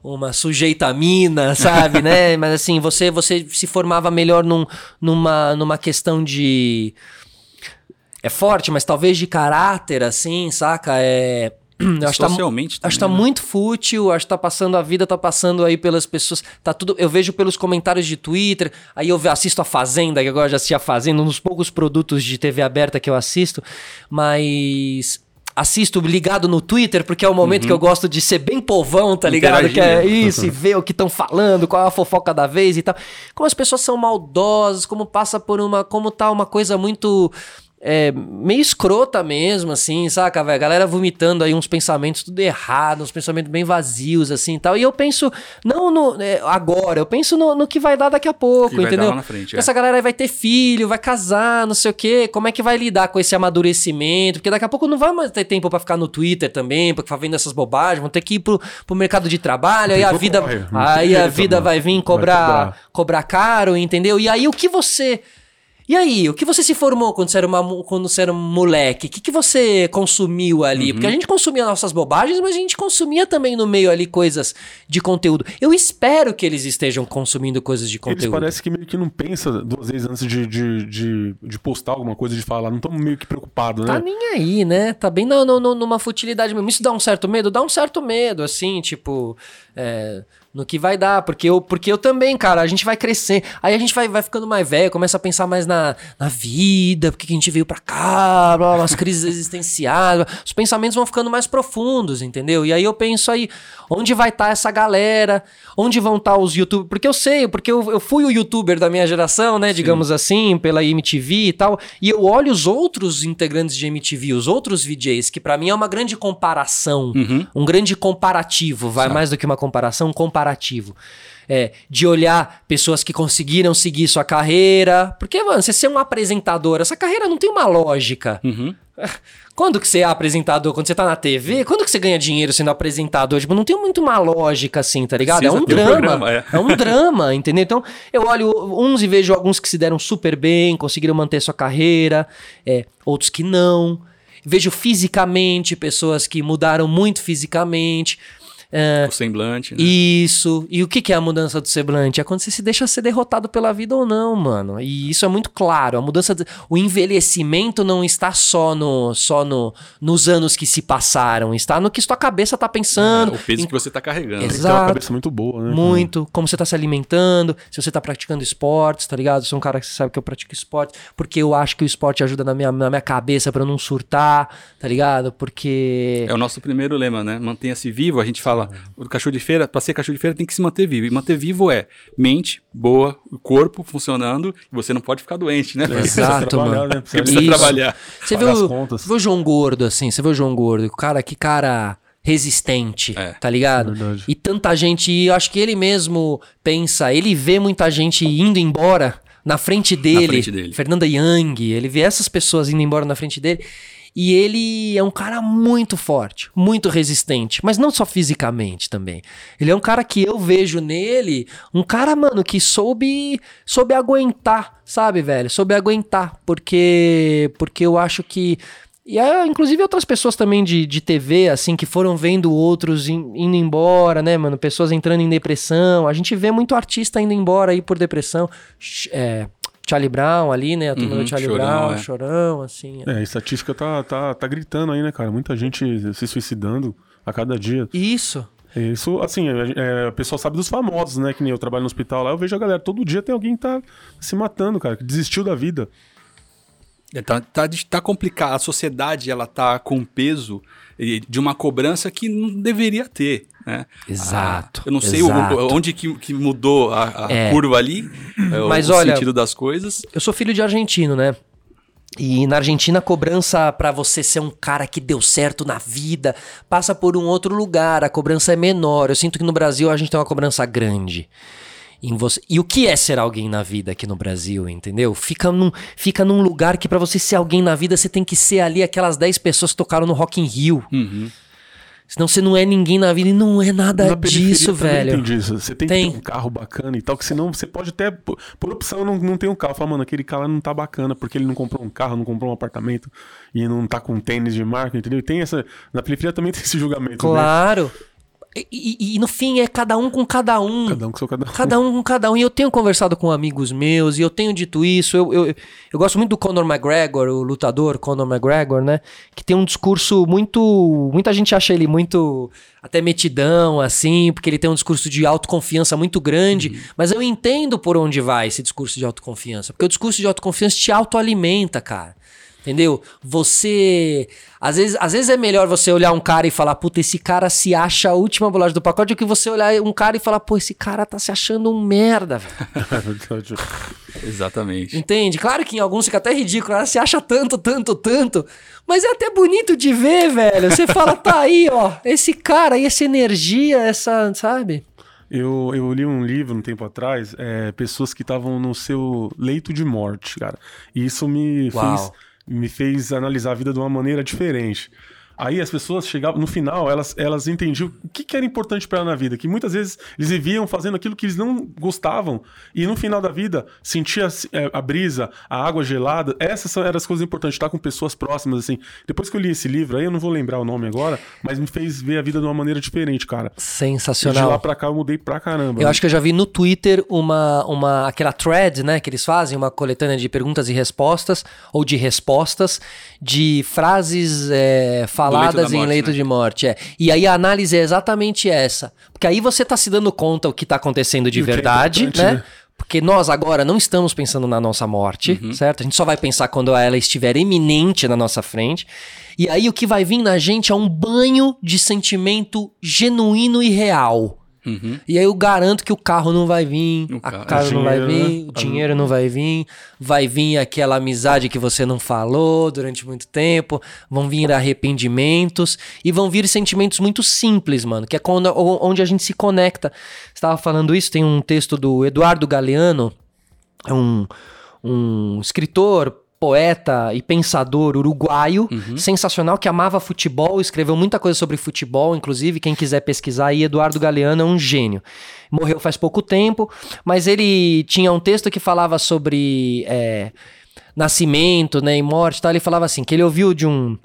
Speaker 1: uma sujeita mina, sabe, né? Mas assim, você você se formava melhor num, numa, numa questão de é forte, mas talvez de caráter, assim, saca? É
Speaker 3: acho tá
Speaker 1: tá, Acho que tá muito fútil, acho que tá passando a vida, tá passando aí pelas pessoas. Tá tudo. Eu vejo pelos comentários de Twitter, aí eu assisto a Fazenda, que agora já assisti a Fazenda, um dos poucos produtos de TV aberta que eu assisto, mas assisto ligado no Twitter, porque é o momento uhum. que eu gosto de ser bem povão, tá ligado? Que é isso, e ver o que estão falando, qual é a fofoca da vez e tal. Como as pessoas são maldosas, como passa por uma. Como tá uma coisa muito é, meio escrota mesmo, assim, saca, velho? Galera vomitando aí uns pensamentos tudo errado, uns pensamentos bem vazios, assim e tal. E eu penso, não no, é, agora, eu penso no, no, que vai dar daqui a pouco, que entendeu? Vai frente, é. Essa galera vai ter filho, vai casar, não sei o quê. Como é que vai lidar com esse amadurecimento? Porque daqui a pouco não vai mais ter tempo para ficar no Twitter também, pra ficar vendo essas bobagens, vão ter que ir pro, pro mercado de trabalho, aí a vida, aí a vida vai vir cobrar, cobrar caro, entendeu? E aí o que você e aí, o que você se formou quando você era, uma, quando você era um moleque? O que, que você consumiu ali? Uhum. Porque a gente consumia nossas bobagens, mas a gente consumia também no meio ali coisas de conteúdo. Eu espero que eles estejam consumindo coisas de conteúdo. Eles
Speaker 2: parece que meio que não pensa duas vezes antes de, de, de, de postar alguma coisa, de falar. Não estão meio que preocupados,
Speaker 1: né?
Speaker 2: Tá
Speaker 1: nem aí, né? Tá bem no, no, numa futilidade mesmo. Isso dá um certo medo? Dá um certo medo, assim, tipo... É no que vai dar, porque eu, porque eu também, cara, a gente vai crescer, aí a gente vai, vai ficando mais velho, começa a pensar mais na, na vida, porque que a gente veio pra cá, blá, blá, as crises existenciais, os pensamentos vão ficando mais profundos, entendeu? E aí eu penso aí, onde vai estar tá essa galera, onde vão estar tá os youtubers, porque eu sei, porque eu, eu fui o youtuber da minha geração, né, Sim. digamos assim, pela MTV e tal, e eu olho os outros integrantes de MTV, os outros VJs, que para mim é uma grande comparação, uhum. um grande comparativo, vai mais do que uma comparação, um comparativo. É, de olhar pessoas que conseguiram seguir sua carreira. Porque, mano, você ser um apresentador, essa carreira não tem uma lógica. Uhum. Quando que você é apresentador? Quando você tá na TV? Quando que você ganha dinheiro sendo apresentador? Tipo, não tem muito uma lógica assim, tá ligado? é um drama. Um programa, é. é. um drama, entendeu? Então, eu olho uns e vejo alguns que se deram super bem, conseguiram manter sua carreira, é, outros que não. Vejo fisicamente pessoas que mudaram muito fisicamente.
Speaker 3: É, o semblante, né?
Speaker 1: Isso. E o que, que é a mudança do semblante? É quando você se deixa ser derrotado pela vida ou não, mano. E isso é muito claro. A mudança, de, o envelhecimento não está só no, só no, nos anos que se passaram, está no que sua cabeça tá pensando. É,
Speaker 3: o peso em... que você tá carregando.
Speaker 2: Exato. Tem uma cabeça muito boa, né?
Speaker 1: Muito. Como você tá se alimentando, se você tá praticando esportes, tá ligado? Eu sou um cara que sabe que eu pratico esporte, porque eu acho que o esporte ajuda na minha, na minha cabeça para eu não surtar, tá ligado? Porque.
Speaker 3: É o nosso primeiro lema, né? Mantenha-se vivo. A gente fala fala, o cachorro de feira, para ser cachorro de feira tem que se manter vivo. E manter vivo é mente boa, o corpo funcionando, e você não pode ficar doente, né?
Speaker 1: Exato, mano. Né?
Speaker 3: Você precisa trabalhar.
Speaker 1: Você viu, você viu o João Gordo, assim, você viu o João Gordo, o cara, que cara resistente, é, tá ligado? É e tanta gente, e eu acho que ele mesmo pensa, ele vê muita gente indo embora na frente dele, na frente dele. Fernanda Young, ele vê essas pessoas indo embora na frente dele, e ele é um cara muito forte, muito resistente, mas não só fisicamente também. Ele é um cara que eu vejo nele, um cara, mano, que soube, soube aguentar, sabe, velho? Soube aguentar, porque porque eu acho que e é, inclusive outras pessoas também de, de TV, assim, que foram vendo outros in, indo embora, né, mano? Pessoas entrando em depressão. A gente vê muito artista indo embora aí por depressão. É, Charlie Brown ali, né? A turma uhum, do Charlie chorão, Brown, é. chorão, assim.
Speaker 2: É. é, a estatística tá, tá, tá gritando aí, né, cara? Muita gente se suicidando a cada dia.
Speaker 1: Isso.
Speaker 2: Isso, assim, é, é, o pessoal sabe dos famosos, né? Que nem eu trabalho no hospital lá, eu vejo a galera, todo dia tem alguém que tá se matando, cara, que desistiu da vida.
Speaker 3: É, tá, tá, tá complicado. A sociedade, ela tá com peso de uma cobrança que não deveria ter. Né?
Speaker 1: Exato.
Speaker 3: Ah, eu não sei exato. onde que, que mudou a, a é. curva ali, é, Mas o olha, sentido das coisas.
Speaker 1: Eu sou filho de argentino, né? E na Argentina a cobrança para você ser um cara que deu certo na vida passa por um outro lugar, a cobrança é menor. Eu sinto que no Brasil a gente tem uma cobrança grande em você. E o que é ser alguém na vida aqui no Brasil, entendeu? Fica num, fica num lugar que para você ser alguém na vida você tem que ser ali aquelas 10 pessoas que tocaram no Rock in Rio. Uhum. Senão você não é ninguém na vida e não é nada na disso, velho.
Speaker 2: Tem disso. Você tem, tem, que ter um carro bacana e tal, que senão você pode até, por, por opção, não, não ter um carro. Fala, mano, aquele cara não tá bacana porque ele não comprou um carro, não comprou um apartamento e não tá com tênis de marca, entendeu? E tem essa. Na periferia também tem esse julgamento. Né?
Speaker 1: Claro. Né? E, e, no fim é cada um com cada um.
Speaker 2: Cada um com seu cada um.
Speaker 1: Cada um com cada um. E eu tenho conversado com amigos meus e eu tenho dito isso. Eu, eu, eu gosto muito do Conor McGregor, o lutador Conor McGregor, né? Que tem um discurso muito. Muita gente acha ele muito. Até metidão, assim, porque ele tem um discurso de autoconfiança muito grande. Uhum. Mas eu entendo por onde vai esse discurso de autoconfiança. Porque o discurso de autoconfiança te autoalimenta, cara. Entendeu? Você. Às vezes, às vezes é melhor você olhar um cara e falar, puta, esse cara se acha a última bolacha do pacote, do que você olhar um cara e falar, pô, esse cara tá se achando um merda, velho.
Speaker 3: Exatamente.
Speaker 1: Entende? Claro que em alguns fica até ridículo, ela se acha tanto, tanto, tanto. Mas é até bonito de ver, velho. Você fala, tá aí, ó, esse cara aí, essa energia, essa, sabe?
Speaker 2: Eu, eu li um livro um tempo atrás, é, pessoas que estavam no seu leito de morte, cara. E isso me Uau. fez me fez analisar a vida de uma maneira diferente. Aí as pessoas chegavam, no final, elas, elas entendiam o que, que era importante para ela na vida, que muitas vezes eles viviam fazendo aquilo que eles não gostavam, e no final da vida, sentia é, a brisa, a água gelada, essas eram as coisas importantes, estar com pessoas próximas, assim. Depois que eu li esse livro, aí eu não vou lembrar o nome agora, mas me fez ver a vida de uma maneira diferente, cara.
Speaker 1: Sensacional.
Speaker 2: E de lá pra cá eu mudei pra caramba.
Speaker 1: Eu né? acho que eu já vi no Twitter uma, uma, aquela thread, né, que eles fazem, uma coletânea de perguntas e respostas, ou de respostas, de frases é, faladas em leito né? de morte. É. E aí a análise é exatamente essa. Porque aí você está se dando conta o que está acontecendo de e é verdade, é né? né? Porque nós agora não estamos pensando na nossa morte, uhum. certo? A gente só vai pensar quando ela estiver iminente na nossa frente. E aí o que vai vir na gente é um banho de sentimento genuíno e real. Uhum. E aí eu garanto que o carro não vai vir, o a casa não vai vir, né? o dinheiro não vai vir, vai vir aquela amizade que você não falou durante muito tempo, vão vir arrependimentos e vão vir sentimentos muito simples, mano, que é quando, onde a gente se conecta. Estava falando isso, tem um texto do Eduardo Galeano, é um, um escritor, poeta e pensador uruguaio, uhum. sensacional, que amava futebol, escreveu muita coisa sobre futebol, inclusive, quem quiser pesquisar aí, Eduardo Galeano é um gênio. Morreu faz pouco tempo, mas ele tinha um texto que falava sobre é, nascimento né, e morte tal. Ele falava assim, que ele ouviu de um,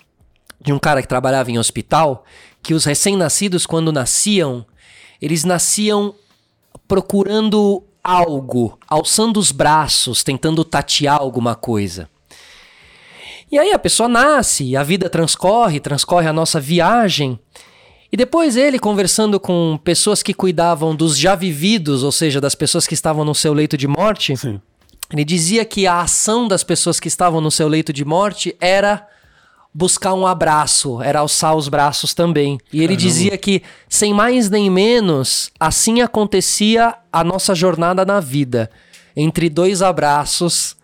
Speaker 1: de um cara que trabalhava em hospital, que os recém-nascidos, quando nasciam, eles nasciam procurando algo, alçando os braços, tentando tatear alguma coisa. E aí a pessoa nasce, a vida transcorre, transcorre a nossa viagem. E depois ele, conversando com pessoas que cuidavam dos já vividos, ou seja, das pessoas que estavam no seu leito de morte, Sim. ele dizia que a ação das pessoas que estavam no seu leito de morte era buscar um abraço, era alçar os braços também. E ele Caramba. dizia que, sem mais nem menos, assim acontecia a nossa jornada na vida. Entre dois abraços,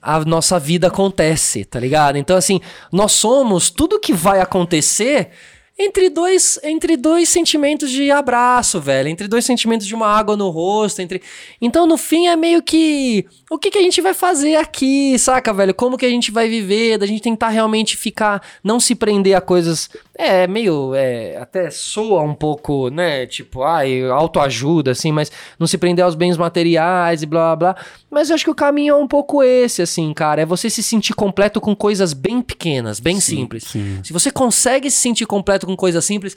Speaker 1: a nossa vida acontece, tá ligado? Então, assim, nós somos tudo que vai acontecer entre dois, entre dois sentimentos de abraço, velho. Entre dois sentimentos de uma água no rosto. entre Então, no fim, é meio que. O que, que a gente vai fazer aqui, saca, velho? Como que a gente vai viver? Da gente tentar realmente ficar. Não se prender a coisas. É meio. É, até soa um pouco, né? Tipo, ai, autoajuda, assim, mas não se prender aos bens materiais e blá blá blá. Mas eu acho que o caminho é um pouco esse, assim, cara. É você se sentir completo com coisas bem pequenas, bem sim, simples. Sim. Se você consegue se sentir completo com coisas simples,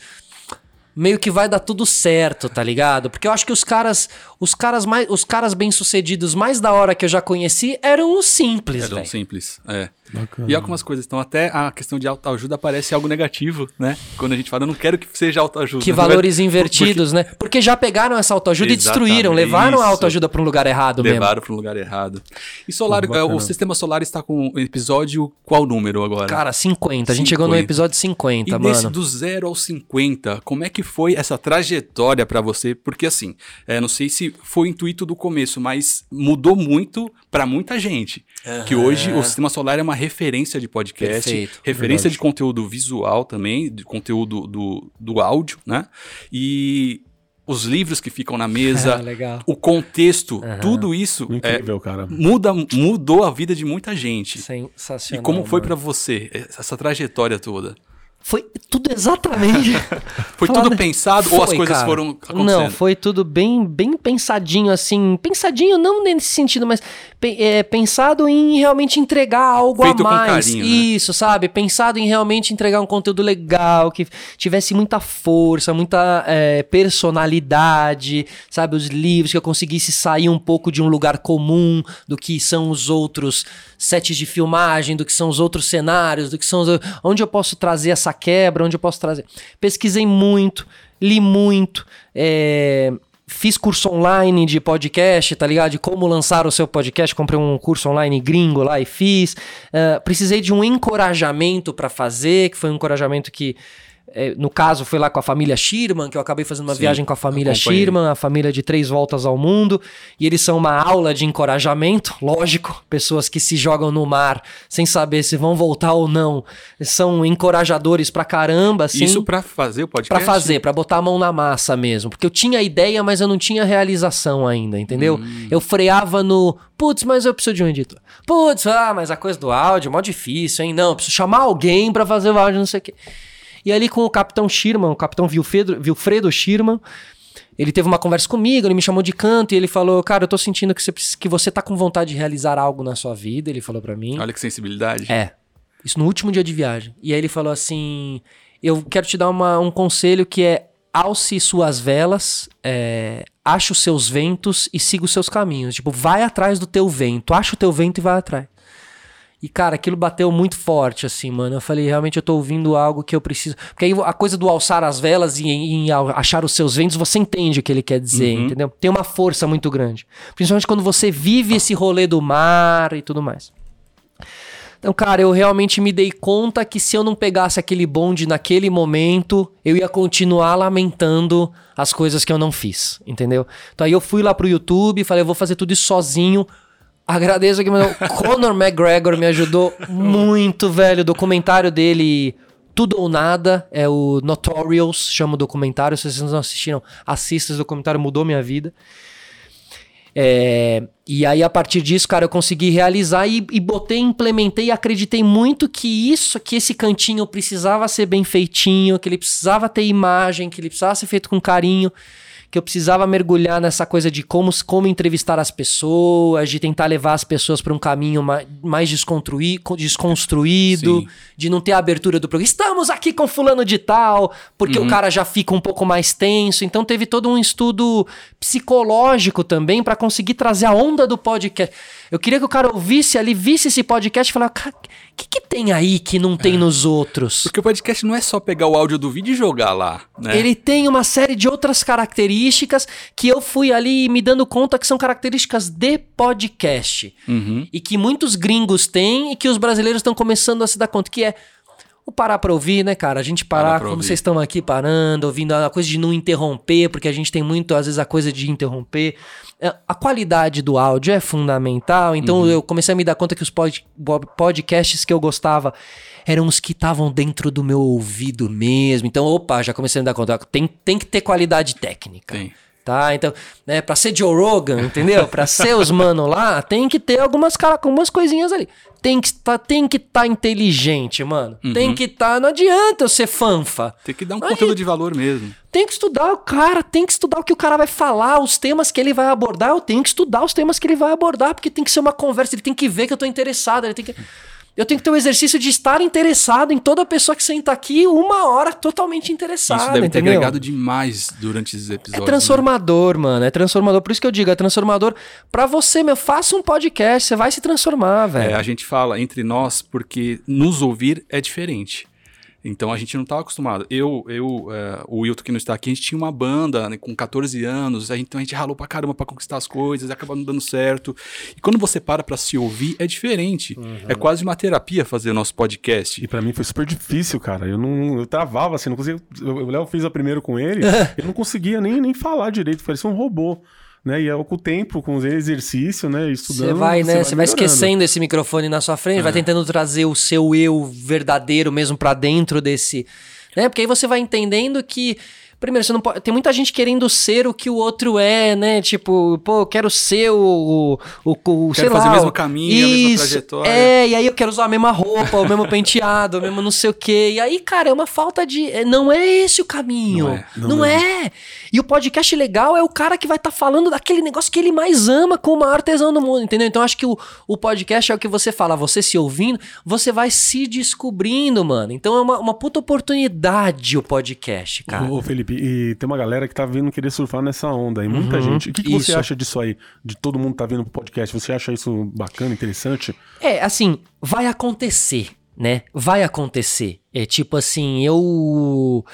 Speaker 1: meio que vai dar tudo certo, tá ligado? Porque eu acho que os caras, os caras mais, os caras bem-sucedidos mais da hora que eu já conheci eram os simples,
Speaker 3: Eram véio. simples, é. Bacana. E algumas coisas, então até a questão de autoajuda parece algo negativo, né? Quando a gente fala, eu não quero que seja autoajuda.
Speaker 1: Que valores invertidos, Porque... né? Porque já pegaram essa autoajuda Exatamente. e destruíram, levaram Isso. a autoajuda para um lugar errado
Speaker 3: levaram mesmo. Levaram para um lugar errado. E solar, o sistema solar está com episódio qual número agora?
Speaker 1: Cara, 50. A gente 50. chegou no episódio 50, e mano. Nesse
Speaker 3: do 0 ao 50, como é que foi essa trajetória para você? Porque assim, é, não sei se foi o intuito do começo, mas mudou muito para muita gente. Uhum. Que hoje o sistema solar é uma referência de podcast, Perfeito, referência verdade. de conteúdo visual também, de conteúdo do, do áudio, né? E os livros que ficam na mesa, o contexto, uhum. tudo isso Incrível, é, muda, mudou a vida de muita gente.
Speaker 1: Sensacional.
Speaker 3: E como foi para você essa trajetória toda?
Speaker 1: Foi tudo exatamente.
Speaker 3: foi tudo pensado foi, ou as coisas cara. foram acontecendo?
Speaker 1: Não, foi tudo bem, bem pensadinho, assim. Pensadinho não nesse sentido, mas é, pensado em realmente entregar algo Feito a mais. Carinho, né? Isso, né? sabe? Pensado em realmente entregar um conteúdo legal, que tivesse muita força, muita é, personalidade, sabe? Os livros, que eu conseguisse sair um pouco de um lugar comum do que são os outros sets de filmagem, do que são os outros cenários, do que são os... onde eu posso trazer essa quebra, onde eu posso trazer. Pesquisei muito, li muito, é... fiz curso online de podcast, tá ligado? De como lançar o seu podcast. Comprei um curso online gringo lá e fiz. Uh, precisei de um encorajamento para fazer, que foi um encorajamento que é, no caso, foi lá com a família Schirman, que eu acabei fazendo uma Sim, viagem com a família Schirman, a família de três voltas ao mundo. E eles são uma aula de encorajamento, lógico. Pessoas que se jogam no mar sem saber se vão voltar ou não. São encorajadores pra caramba, assim.
Speaker 3: Isso pra fazer o podcast?
Speaker 1: Pra fazer, pra botar a mão na massa mesmo. Porque eu tinha ideia, mas eu não tinha realização ainda, entendeu? Hum. Eu freava no. Putz, mas eu preciso de um editor. Putz, ah, mas a coisa do áudio é mó difícil, hein? Não, eu preciso chamar alguém para fazer o áudio, não sei o quê. E ali com o capitão Schirman, o capitão Wilfredo, Wilfredo Schirman, ele teve uma conversa comigo, ele me chamou de canto e ele falou: Cara, eu tô sentindo que você, que você tá com vontade de realizar algo na sua vida. Ele falou para mim.
Speaker 3: Olha que sensibilidade.
Speaker 1: É. Isso no último dia de viagem. E aí ele falou assim: Eu quero te dar uma, um conselho que é alce suas velas, é, ache os seus ventos e siga os seus caminhos. Tipo, vai atrás do teu vento, acha o teu vento e vai atrás. E, cara, aquilo bateu muito forte, assim, mano. Eu falei, realmente eu tô ouvindo algo que eu preciso. Porque aí a coisa do alçar as velas e, e achar os seus ventos, você entende o que ele quer dizer, uhum. entendeu? Tem uma força muito grande. Principalmente quando você vive esse rolê do mar e tudo mais. Então, cara, eu realmente me dei conta que se eu não pegasse aquele bonde naquele momento, eu ia continuar lamentando as coisas que eu não fiz, entendeu? Então aí eu fui lá pro YouTube falei, eu vou fazer tudo isso sozinho Agradeço aqui, meu. Conor McGregor me ajudou muito, velho. O documentário dele, Tudo ou Nada, é o Notorious, chama o documentário. Se vocês não assistiram, assista esse documentário, mudou minha vida. É, e aí, a partir disso, cara, eu consegui realizar e, e botei, implementei e acreditei muito que isso, que esse cantinho precisava ser bem feitinho, que ele precisava ter imagem, que ele precisava ser feito com carinho que eu precisava mergulhar nessa coisa de como, como entrevistar as pessoas, de tentar levar as pessoas para um caminho mais, mais desconstruído, Sim. de não ter a abertura do programa. Estamos aqui com fulano de tal, porque uhum. o cara já fica um pouco mais tenso. Então teve todo um estudo psicológico também para conseguir trazer a onda do podcast. Eu queria que o cara ouvisse ali, visse esse podcast e falasse, cara, o que, que tem aí que não tem é. nos outros?
Speaker 3: Porque o podcast não é só pegar o áudio do vídeo e jogar lá, né?
Speaker 1: Ele tem uma série de outras características que eu fui ali me dando conta que são características de podcast. Uhum. E que muitos gringos têm e que os brasileiros estão começando a se dar conta, que é o parar pra ouvir, né, cara? A gente parar, como vocês estão aqui parando, ouvindo a coisa de não interromper, porque a gente tem muito, às vezes, a coisa de interromper. É, a qualidade do áudio é fundamental, então uhum. eu comecei a me dar conta que os pod, podcasts que eu gostava eram os que estavam dentro do meu ouvido mesmo. Então, opa, já comecei a me dar conta. Tem, tem que ter qualidade técnica. Tem tá? Então, né, pra ser Joe Rogan, entendeu? Pra ser os mano lá, tem que ter algumas, algumas coisinhas ali. Tem que tá, tem que estar tá inteligente, mano. Uhum. Tem que estar, tá, não adianta eu ser fanfa.
Speaker 3: Tem que dar um conteúdo de valor mesmo.
Speaker 1: Tem que estudar o cara, tem que estudar o que o cara vai falar, os temas que ele vai abordar, eu tenho que estudar os temas que ele vai abordar, porque tem que ser uma conversa, ele tem que ver que eu tô interessado, ele tem que eu tenho que ter o um exercício de estar interessado em toda pessoa que senta aqui uma hora totalmente interessada. Isso
Speaker 3: deve
Speaker 1: entendeu?
Speaker 3: ter agregado demais durante esses episódios.
Speaker 1: É transformador, né? mano. É transformador. Por isso que eu digo, é transformador para você, meu. Faça um podcast, você vai se transformar, velho.
Speaker 3: É, a gente fala entre nós porque nos ouvir é diferente. Então a gente não estava acostumado. Eu, eu é, o Wilton que não está aqui, a gente tinha uma banda né, com 14 anos, a gente, então a gente ralou pra caramba pra conquistar as coisas, acaba não dando certo. E quando você para pra se ouvir, é diferente. Uhum. É quase uma terapia fazer o nosso podcast.
Speaker 2: E para mim foi super difícil, cara. Eu não eu travava assim, não conseguia. O Léo fez a primeiro com ele, eu não conseguia nem, nem falar direito, parecia um robô né? E é com o tempo, com o exercício, né? Estudando.
Speaker 1: Você vai, né? Você vai, vai esquecendo esse microfone na sua frente, é. vai tentando trazer o seu eu verdadeiro mesmo para dentro desse. Né? Porque aí você vai entendendo que Primeiro, você não pode. Tem muita gente querendo ser o que o outro é, né? Tipo, pô, eu quero ser o. o, o
Speaker 3: quero fazer lá, o mesmo caminho, isso, a mesma trajetória.
Speaker 1: É, e aí eu quero usar a mesma roupa, o mesmo penteado, o mesmo não sei o quê. E aí, cara, é uma falta de. É, não é esse o caminho. Não é. Não, não é. é. E o podcast legal é o cara que vai estar tá falando daquele negócio que ele mais ama como a artesão do mundo, entendeu? Então acho que o, o podcast é o que você fala, você se ouvindo, você vai se descobrindo, mano. Então é uma, uma puta oportunidade o podcast, cara.
Speaker 2: Ô, Felipe, Felipe, e tem uma galera que tá vindo querer surfar nessa onda aí, muita uhum, gente. O que, que você acha disso aí? De todo mundo tá vindo pro podcast? Você acha isso bacana, interessante?
Speaker 1: É, assim, vai acontecer, né? Vai acontecer. É tipo assim, eu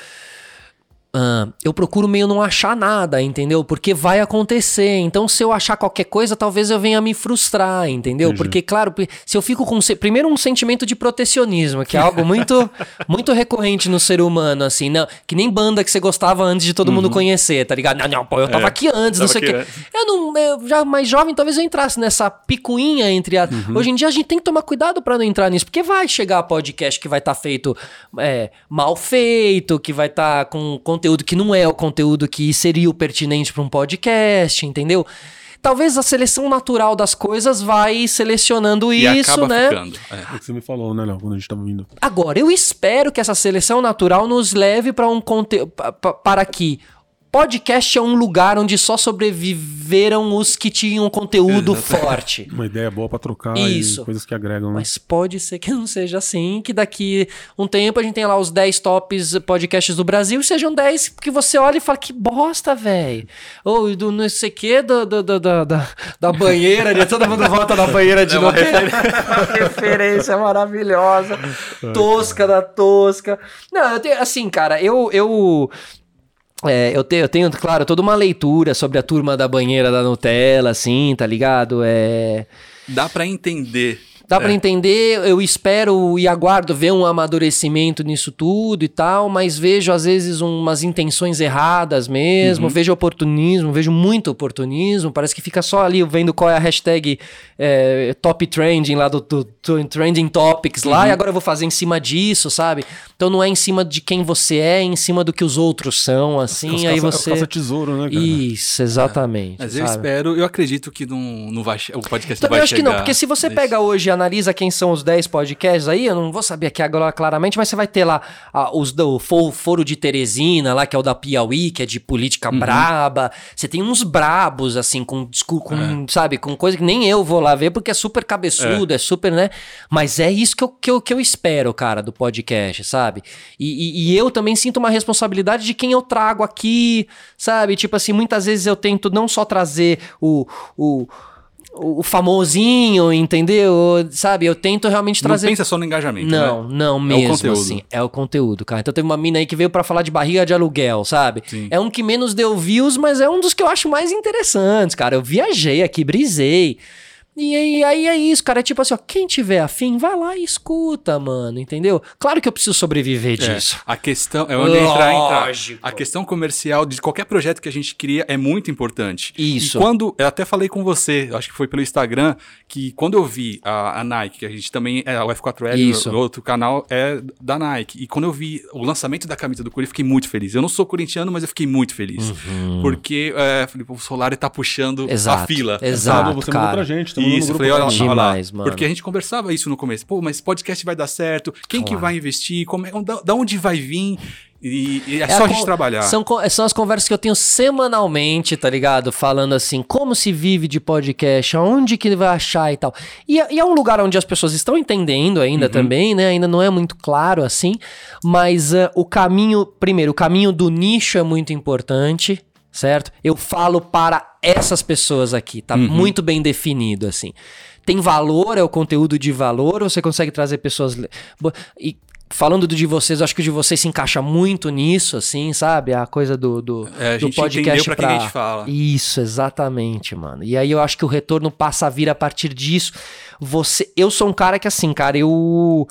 Speaker 1: Uh, eu procuro meio não achar nada, entendeu? Porque vai acontecer. Então, se eu achar qualquer coisa, talvez eu venha me frustrar, entendeu? Entendi. Porque, claro, se eu fico com. Primeiro, um sentimento de protecionismo, que é algo muito muito recorrente no ser humano, assim. Não, que nem banda que você gostava antes de todo uhum. mundo conhecer, tá ligado? Não, não, pô, eu tava é, aqui antes, tava não sei o quê. Eu não. Eu já mais jovem, talvez eu entrasse nessa picuinha entre a. Uhum. Hoje em dia, a gente tem que tomar cuidado para não entrar nisso, porque vai chegar podcast que vai estar tá feito é, mal feito, que vai estar tá com conteúdo que não é o conteúdo que seria o pertinente para um podcast, entendeu? Talvez a seleção natural das coisas vai selecionando e isso, né? Ficando.
Speaker 2: É. é o que você me falou, né, Léo, quando a gente tava vindo.
Speaker 1: Agora, eu espero que essa seleção natural nos leve para um conteúdo para que podcast é um lugar onde só sobreviveram os que tinham conteúdo forte.
Speaker 2: Uma ideia boa para trocar Isso. coisas que agregam. Né?
Speaker 1: Mas pode ser que não seja assim, que daqui um tempo a gente tenha lá os 10 tops podcasts do Brasil e sejam 10 que você olha e fala que bosta, velho. Ou do não sei o que, do, do, do, da, da banheira, de todo mundo volta na banheira de é novo. Uma referência maravilhosa. tosca da tosca. Não, eu tenho, assim, cara, eu, eu é, eu, tenho, eu tenho, claro, toda uma leitura sobre a turma da banheira da Nutella, assim, tá ligado? É...
Speaker 3: Dá para entender
Speaker 1: Dá é. para entender, eu espero e aguardo ver um amadurecimento nisso tudo e tal, mas vejo às vezes umas intenções erradas mesmo, uhum. vejo oportunismo, vejo muito oportunismo, parece que fica só ali vendo qual é a hashtag é, top trending lá do, do, do trending topics lá, uhum. e agora eu vou fazer em cima disso, sabe? Então não é em cima de quem você é, é em cima do que os outros são, assim, aí caça, você...
Speaker 2: É tesouro, né, cara?
Speaker 1: Isso, exatamente.
Speaker 3: É. Mas eu espero, eu acredito que não, não vai, o podcast Também não vai acho
Speaker 1: chegar... que não, porque se você pega hoje a analisa quem são os 10 podcasts aí, eu não vou saber aqui agora claramente, mas você vai ter lá ah, os do Foro de Teresina, lá, que é o da Piauí, que é de política uhum. braba. Você tem uns brabos, assim, com, com é. sabe, com coisa que nem eu vou lá ver, porque é super cabeçudo, é, é super, né? Mas é isso que eu, que, eu, que eu espero, cara, do podcast, sabe? E, e, e eu também sinto uma responsabilidade de quem eu trago aqui, sabe? Tipo assim, muitas vezes eu tento não só trazer o, o o famosinho, entendeu? Sabe, eu tento realmente trazer.
Speaker 3: Não pensa só no engajamento.
Speaker 1: Não, né? não mesmo. É o conteúdo. Assim, é o conteúdo, cara. Então teve uma mina aí que veio para falar de barriga de aluguel, sabe? Sim. É um que menos deu views, mas é um dos que eu acho mais interessantes, cara. Eu viajei aqui, brisei. E aí, aí, é isso, cara. É tipo assim, ó, quem tiver afim, vai lá e escuta, mano, entendeu? Claro que eu preciso sobreviver é, disso.
Speaker 3: A questão é onde entrar, entrar. A questão comercial de qualquer projeto que a gente cria é muito importante.
Speaker 1: Isso.
Speaker 3: E quando, eu até falei com você, acho que foi pelo Instagram, que quando eu vi a, a Nike, que a gente também, é, o F4L, isso. o outro canal é da Nike. E quando eu vi o lançamento da camisa do Corinthians, fiquei muito feliz. Eu não sou corintiano, mas eu fiquei muito feliz. Uhum. Porque, é, falei, o Solari tá puxando
Speaker 1: exato,
Speaker 3: a fila.
Speaker 1: Exato,
Speaker 2: você
Speaker 1: cara.
Speaker 2: mandou pra gente,
Speaker 3: isso, falei, olha, olha lá. Porque a gente conversava isso no começo. Pô, mas podcast vai dar certo? Quem claro. que vai investir? Como é, da, da onde vai vir? E, e é, é, só a, gente trabalhar.
Speaker 1: São, são as conversas que eu tenho semanalmente, tá ligado? Falando assim, como se vive de podcast, aonde que ele vai achar e tal. E, e é um lugar onde as pessoas estão entendendo ainda uhum. também, né? Ainda não é muito claro assim. Mas uh, o caminho, primeiro, o caminho do nicho é muito importante, certo? Eu falo para essas pessoas aqui, tá uhum. muito bem definido assim tem valor, é o conteúdo de valor, você consegue trazer pessoas. E falando do de vocês, acho que o de vocês se encaixa muito nisso, assim, sabe? A coisa do, do,
Speaker 3: é, a
Speaker 1: do podcast
Speaker 3: pra, pra... quem a gente fala.
Speaker 1: Isso, exatamente, mano. E aí eu acho que o retorno passa a vir a partir disso. Você, eu sou um cara que assim, cara, eu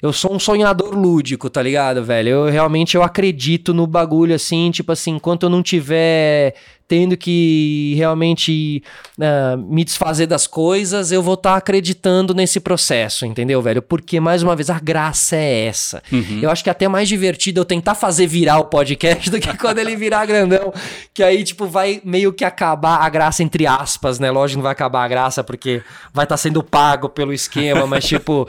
Speaker 1: eu sou um sonhador lúdico, tá ligado, velho? Eu realmente eu acredito no bagulho assim, tipo assim, enquanto eu não tiver tendo que realmente uh, me desfazer das coisas, eu vou estar tá acreditando nesse processo, entendeu, velho? Porque, mais uma vez, a graça é essa. Uhum. Eu acho que é até mais divertido eu tentar fazer virar o podcast do que quando ele virar grandão. Que aí, tipo, vai meio que acabar a graça, entre aspas, né? Lógico, não vai acabar a graça, porque vai estar tá sendo pago pelo esquema, mas, tipo,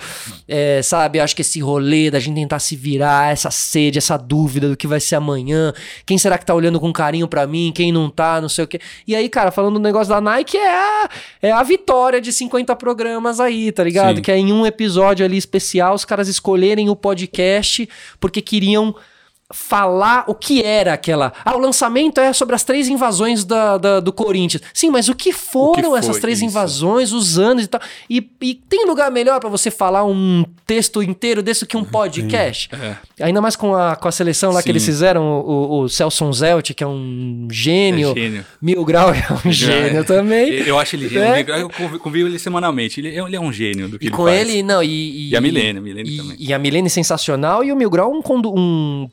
Speaker 1: é, sabe, eu acho que esse rolê da gente tentar se virar, essa sede, essa dúvida do que vai ser amanhã, quem será que tá olhando com carinho para mim, quem não tá não sei o quê. E aí, cara, falando do negócio da Nike, é a, é a vitória de 50 programas aí, tá ligado? Sim. Que é em um episódio ali especial os caras escolherem o podcast porque queriam falar o que era aquela. Ah, o lançamento é sobre as três invasões da, da do Corinthians. Sim, mas o que foram o que essas três isso? invasões, os anos e tal? E, e tem lugar melhor para você falar um texto inteiro desse que um podcast? É. Ainda mais com a, com a seleção lá Sim. que eles fizeram, o, o Celso Zelt, que é um gênio. É gênio. Mil Grau é um gênio é. também.
Speaker 3: Eu acho ele gênio. É. Eu convivo ele semanalmente. Ele, é, ele é um gênio do que e ele
Speaker 1: com
Speaker 3: faz.
Speaker 1: ele, não, e... E,
Speaker 3: e a Milene, a Milene
Speaker 1: e,
Speaker 3: também.
Speaker 1: E a Milene sensacional e o Mil Grau um, um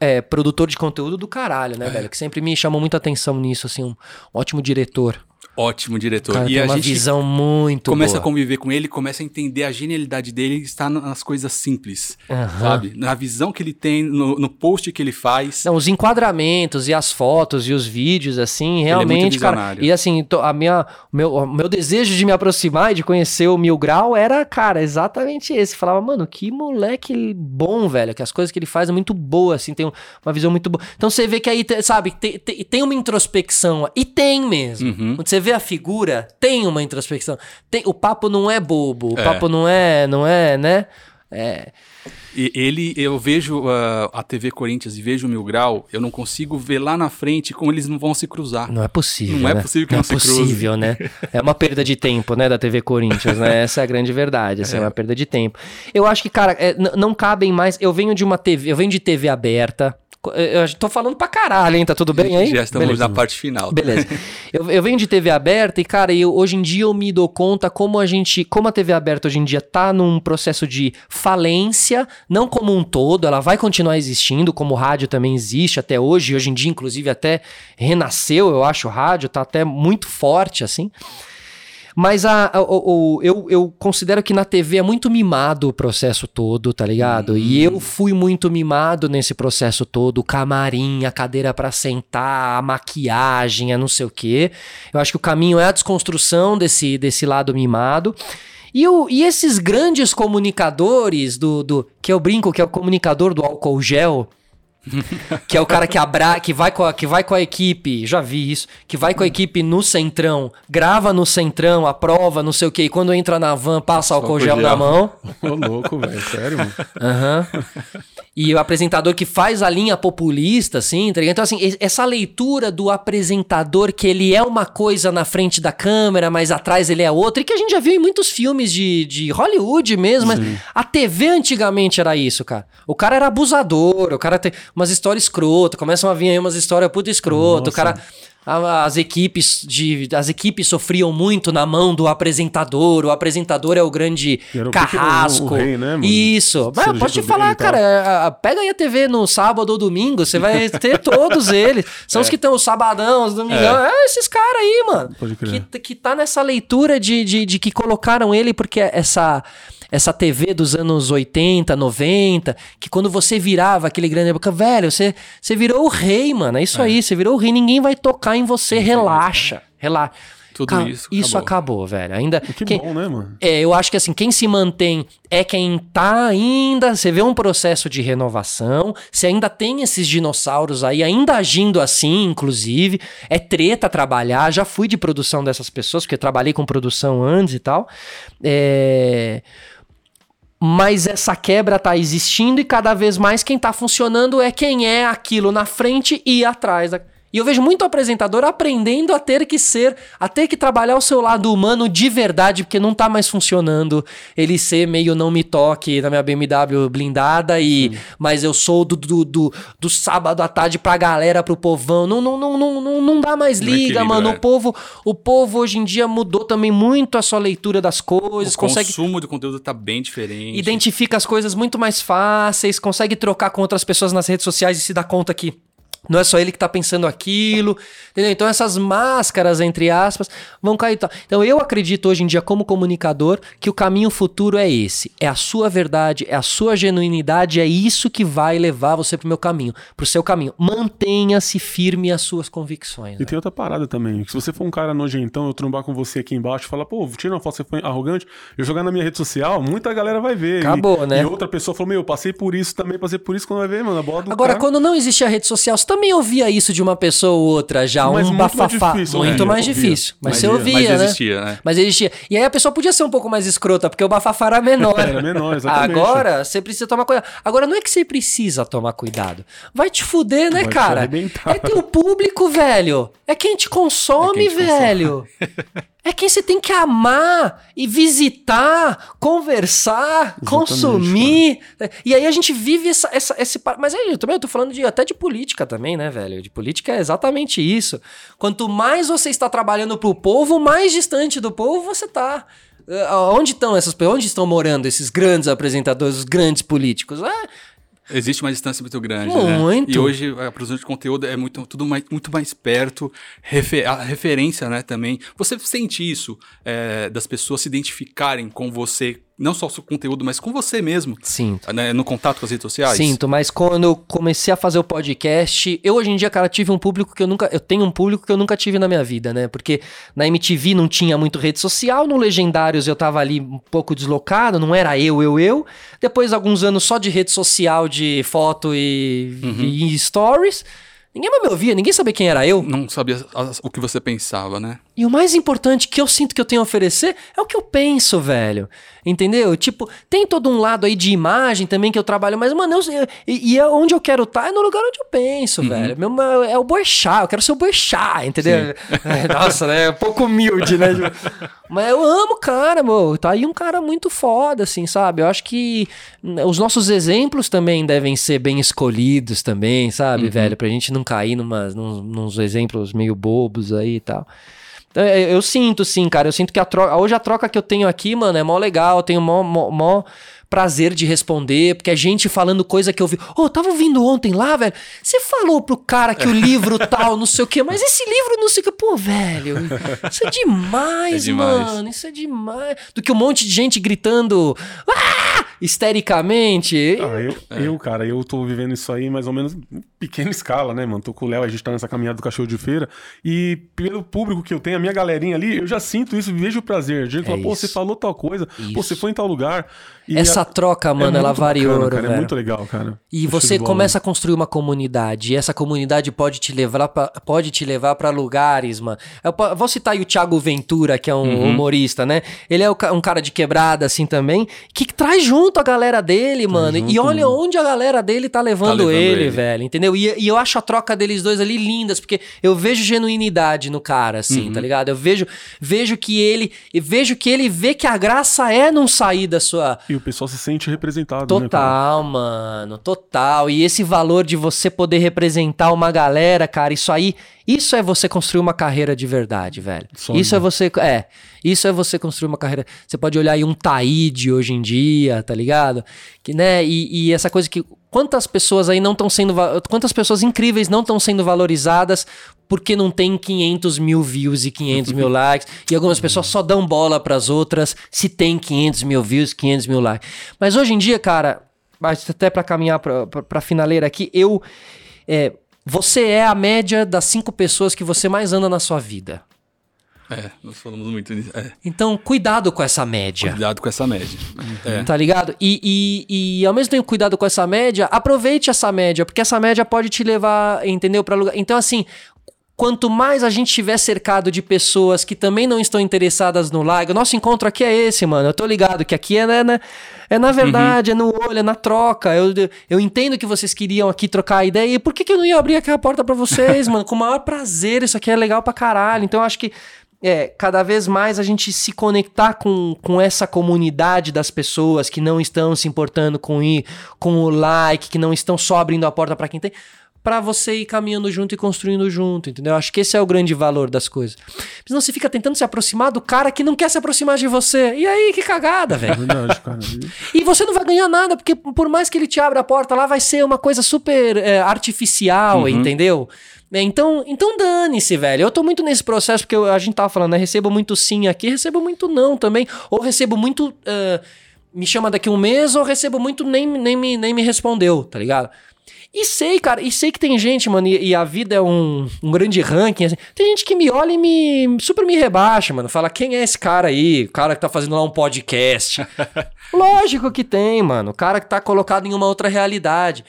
Speaker 1: é, produtor de conteúdo do caralho, né, é. velho? Que sempre me chamou muita atenção nisso, assim, um ótimo diretor.
Speaker 3: Ótimo diretor.
Speaker 1: Cara, e a uma gente visão muito
Speaker 3: começa
Speaker 1: boa.
Speaker 3: a conviver com ele, começa a entender a genialidade dele está nas coisas simples, uhum. sabe? Na visão que ele tem, no, no, post que ele faz.
Speaker 1: Não, os enquadramentos e as fotos e os vídeos, assim, realmente, é cara. E assim, a minha, o meu, meu desejo de me aproximar e de conhecer o Mil Grau era, cara, exatamente esse. Falava, mano, que moleque bom, velho, que as coisas que ele faz é muito boa, assim, tem uma visão muito boa. Então você vê que aí, sabe, tem, tem, tem uma introspecção, e tem mesmo. Uhum. Você vê a figura, tem uma introspecção. Tem, o papo não é bobo, o é. papo não é, não é, né? É.
Speaker 3: E ele, eu vejo uh, a TV Corinthians e vejo o Mil Grau, eu não consigo ver lá na frente como eles não vão se cruzar.
Speaker 1: Não é possível.
Speaker 3: Não é
Speaker 1: né?
Speaker 3: é possível que não,
Speaker 1: não
Speaker 3: é
Speaker 1: se possível, né? É uma perda de tempo, né, da TV Corinthians, né? Essa é a grande verdade, assim, é, é uma perda de tempo. Eu acho que, cara, é, não cabem mais. Eu venho de uma TV, eu venho de TV aberta, eu tô falando pra caralho, hein? Tá tudo bem aí?
Speaker 3: Já estamos Beleza. na parte final.
Speaker 1: Beleza. eu, eu venho de TV aberta e, cara, eu, hoje em dia eu me dou conta como a gente. Como a TV aberta hoje em dia tá num processo de falência, não como um todo, ela vai continuar existindo, como o rádio também existe até hoje. Hoje em dia, inclusive, até renasceu, eu acho, o rádio, tá até muito forte, assim. Mas a, a, a, eu, eu considero que na TV é muito mimado o processo todo, tá ligado? E eu fui muito mimado nesse processo todo. O camarim, a cadeira para sentar, a maquiagem, a não sei o quê. Eu acho que o caminho é a desconstrução desse, desse lado mimado. E, o, e esses grandes comunicadores do, do. Que eu brinco que é o comunicador do álcool gel que é o cara que abra, que vai com a, que vai com a equipe, já vi isso, que vai com a equipe no centrão, grava no centrão, aprova, não sei o que, e quando entra na van passa álcool gel na mão.
Speaker 2: Ô louco, velho, sério.
Speaker 1: Aham. Uhum. E o apresentador que faz a linha populista, assim, tá ligado? Então, assim, essa leitura do apresentador que ele é uma coisa na frente da câmera, mas atrás ele é outra, e que a gente já viu em muitos filmes de, de Hollywood mesmo, mas a TV antigamente era isso, cara. O cara era abusador, o cara tem umas histórias escroto, começam a vir aí umas histórias puta escroto, Nossa. o cara as equipes de as equipes sofriam muito na mão do apresentador. O apresentador é o grande o carrasco. O, o rei, né, Isso. Mas pode te falar, cara. Pega aí a TV no sábado ou domingo. Você vai ter todos eles. São é. os que estão os sabadão, os domingão. É. é, esses caras aí, mano. Pode crer. Que, que tá nessa leitura de, de, de que colocaram ele porque essa essa TV dos anos 80, 90, que quando você virava aquele grande época, velho, você, você virou o rei, mano. É isso é. aí, você virou o rei, ninguém vai tocar em você, relaxa, relaxa.
Speaker 3: Tudo Cara, isso
Speaker 1: acabou. Isso acabou, velho. Ainda.
Speaker 2: Que quem, bom, né, mano?
Speaker 1: É, eu acho que assim, quem se mantém é quem tá ainda. Você vê um processo de renovação. Você ainda tem esses dinossauros aí, ainda agindo assim, inclusive. É treta trabalhar. Já fui de produção dessas pessoas, porque trabalhei com produção antes e tal. É mas essa quebra tá existindo e cada vez mais quem tá funcionando é quem é aquilo na frente e atrás. E eu vejo muito apresentador aprendendo a ter que ser, a ter que trabalhar o seu lado humano de verdade, porque não tá mais funcionando ele ser meio não me toque na minha BMW blindada e Sim. mas eu sou do, do, do, do, sábado à tarde pra galera, pro povão. Não, não, não, não, não, não dá mais liga, mano. É. O povo, o povo hoje em dia mudou também muito a sua leitura das coisas.
Speaker 3: O consegue... consumo de conteúdo tá bem diferente.
Speaker 1: Identifica as coisas muito mais fáceis, consegue trocar com outras pessoas nas redes sociais e se dá conta que não é só ele que está pensando aquilo, entendeu? Então essas máscaras, entre aspas, vão cair. Então eu acredito hoje em dia, como comunicador, que o caminho futuro é esse. É a sua verdade, é a sua genuinidade, é isso que vai levar você pro meu caminho, pro seu caminho. Mantenha-se firme às suas convicções.
Speaker 2: E né? tem outra parada também. Se você for um cara nojentão, eu trombar com você aqui embaixo e falar, pô, tira uma foto, você foi arrogante, eu jogar na minha rede social, muita galera vai ver.
Speaker 1: Acabou,
Speaker 2: e,
Speaker 1: né?
Speaker 2: E outra pessoa falou, meu, eu passei por isso também, passei por isso, quando vai ver, mano, a bola do
Speaker 1: Agora,
Speaker 2: cara...
Speaker 1: quando não existia rede social, você também ouvia isso de uma pessoa ou outra já, mas um bafafá. Mais muito é, mais difícil. Mas, mas você ouvia, mas né? existia, né? Mas existia. E aí a pessoa podia ser um pouco mais escrota, porque o bafafá era menor. era menor, exatamente. Agora, você precisa tomar cuidado. Agora, não é que você precisa tomar cuidado. Vai te fuder, né, Vai cara? É teu público, velho. É quem te consome, é quem te velho. Consome. É quem você tem que amar e visitar, conversar, Exatamente, consumir. Cara. E aí a gente vive essa, essa, esse. Mas aí eu também eu tô falando de, até de política também, né, velho? De política é exatamente isso. Quanto mais você está trabalhando pro povo, mais distante do povo você tá. Uh, onde estão essas Onde estão morando esses grandes apresentadores, os grandes políticos? Ah,
Speaker 3: Existe uma distância muito grande, né? muito. né? E hoje a produção de conteúdo é muito, tudo mais, muito mais perto, refer, a referência, né, também. Você sente isso é, das pessoas se identificarem com você não só o seu conteúdo, mas com você mesmo.
Speaker 1: Sinto.
Speaker 3: Né, no contato com as redes sociais.
Speaker 1: Sinto, mas quando eu comecei a fazer o podcast, eu hoje em dia, cara, tive um público que eu nunca. Eu tenho um público que eu nunca tive na minha vida, né? Porque na MTV não tinha muito rede social, no Legendários eu tava ali um pouco deslocado, não era eu, eu, eu. Depois, alguns anos só de rede social, de foto e, uhum. e stories. Ninguém mais me ouvia, ninguém sabia quem era eu.
Speaker 3: Não sabia o que você pensava, né?
Speaker 1: E o mais importante que eu sinto que eu tenho a oferecer é o que eu penso, velho. Entendeu? Tipo, tem todo um lado aí de imagem também que eu trabalho, mas, mano, eu, e, e é onde eu quero estar tá é no lugar onde eu penso, uhum. velho. Meu, é o boixá, eu quero ser o boixá, entendeu? É, nossa, né? Um pouco humilde, né? mas eu amo o cara, meu. Tá aí um cara muito foda, assim, sabe? Eu acho que os nossos exemplos também devem ser bem escolhidos também, sabe, uhum. velho? Pra gente não cair numa, num, nos exemplos meio bobos aí e tal. Então, eu sinto, sim, cara. Eu sinto que a troca. Hoje a troca que eu tenho aqui, mano, é mó legal. Eu tenho mó, mó, mó prazer de responder, porque é gente falando coisa que eu vi. Ô, oh, tava ouvindo ontem lá, velho. Você falou pro cara que o livro tal, não sei o quê, mas esse livro não sei o quê. Pô, velho, isso é demais, é demais. mano. Isso é demais. Do que um monte de gente gritando. Ah! Histericamente.
Speaker 2: Ah, eu, é. eu, cara, eu tô vivendo isso aí mais ou menos em pequena escala, né, mano? Tô com o Léo, a gente tá nessa caminhada do cachorro de feira. E pelo público que eu tenho, a minha galerinha ali, eu já sinto isso, vejo o prazer. A gente é fala, pô, você falou tal coisa, isso. pô, você foi em tal lugar.
Speaker 1: E Essa troca, é mano, é ela variou, bacana,
Speaker 2: cara, É muito legal, cara.
Speaker 1: E você começa a construir uma comunidade. E essa comunidade pode te levar pra, pode te levar para lugares, mano. Eu vou citar aí o Thiago Ventura, que é um uhum. humorista, né? Ele é um cara de quebrada, assim, também, que traz junto a galera dele, tá mano. Junto, e olha mano. onde a galera dele tá levando, tá levando ele, ele, velho, entendeu? E, e, eu acho a troca deles dois ali lindas, porque eu vejo genuinidade no cara, assim, uhum. tá ligado? Eu vejo, vejo que ele, vejo que ele vê que a graça é não sair da sua
Speaker 2: e o pessoal se sente representado,
Speaker 1: né, Total, né, mano, total. E esse valor de você poder representar uma galera, cara, isso aí, isso é você construir uma carreira de verdade, velho. Sonho. Isso é você, é, isso é você construir uma carreira. Você pode olhar aí um Taíde hoje em dia, tá ligado? Que, né, e, e essa coisa que quantas pessoas aí não estão sendo, quantas pessoas incríveis não estão sendo valorizadas porque não tem 500 mil views e 500 mil likes. E algumas pessoas só dão bola para as outras se tem 500 mil views, 500 mil likes. Mas hoje em dia, cara, até para caminhar para finaleira aqui, eu. É, você é a média das cinco pessoas que você mais anda na sua vida.
Speaker 3: É, nós falamos muito nisso. É.
Speaker 1: Então, cuidado com essa média.
Speaker 3: Cuidado com essa média.
Speaker 1: É. Tá ligado? E, e, e ao mesmo tempo, cuidado com essa média, aproveite essa média, porque essa média pode te levar, entendeu? Para lugar. Então, assim, quanto mais a gente estiver cercado de pessoas que também não estão interessadas no like, o nosso encontro aqui é esse, mano. Eu tô ligado que aqui é, né, né é na verdade, uhum. é no olho, é na troca. Eu, eu entendo que vocês queriam aqui trocar ideia. E por que, que eu não ia abrir aqui a porta para vocês, mano? Com o maior prazer, isso aqui é legal pra caralho. Então eu acho que é, cada vez mais a gente se conectar com, com essa comunidade das pessoas que não estão se importando com, ir, com o like, que não estão só abrindo a porta para quem tem para você ir caminhando junto e construindo junto, entendeu? Acho que esse é o grande valor das coisas. Senão você fica tentando se aproximar do cara que não quer se aproximar de você. E aí, que cagada, velho. e você não vai ganhar nada, porque por mais que ele te abra a porta lá, vai ser uma coisa super é, artificial, uhum. entendeu? É, então, então dane-se, velho. Eu tô muito nesse processo, porque eu, a gente tava falando, né? Recebo muito sim aqui, recebo muito não também. Ou recebo muito. Uh, me chama daqui um mês, ou recebo muito nem, nem, me, nem me respondeu, tá ligado? E sei, cara, e sei que tem gente, mano, e, e a vida é um, um grande ranking. Assim, tem gente que me olha e me super me rebaixa, mano. Fala, quem é esse cara aí? O cara que tá fazendo lá um podcast. Lógico que tem, mano. O cara que tá colocado em uma outra realidade.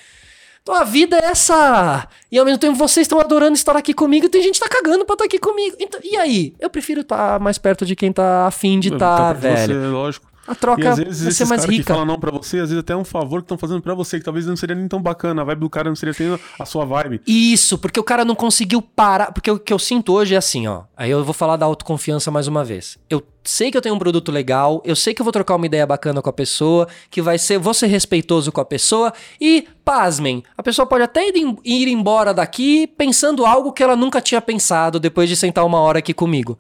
Speaker 1: Então a vida é essa. E ao mesmo tempo vocês estão adorando estar aqui comigo e tem gente que tá cagando pra estar aqui comigo. Então, e aí? Eu prefiro estar mais perto de quem tá afim de estar, tá, velho. Você,
Speaker 2: lógico.
Speaker 1: A troca e às vezes vai ser mais rica.
Speaker 2: que falam não pra você, às vezes até é um favor que estão fazendo pra você, que talvez não seria nem tão bacana. A vibe do cara não seria tendo a sua vibe.
Speaker 1: Isso, porque o cara não conseguiu parar. Porque o que eu sinto hoje é assim, ó. Aí eu vou falar da autoconfiança mais uma vez. Eu sei que eu tenho um produto legal, eu sei que eu vou trocar uma ideia bacana com a pessoa, que vai ser, vou ser respeitoso com a pessoa e, pasmem, a pessoa pode até ir, ir embora daqui pensando algo que ela nunca tinha pensado depois de sentar uma hora aqui comigo.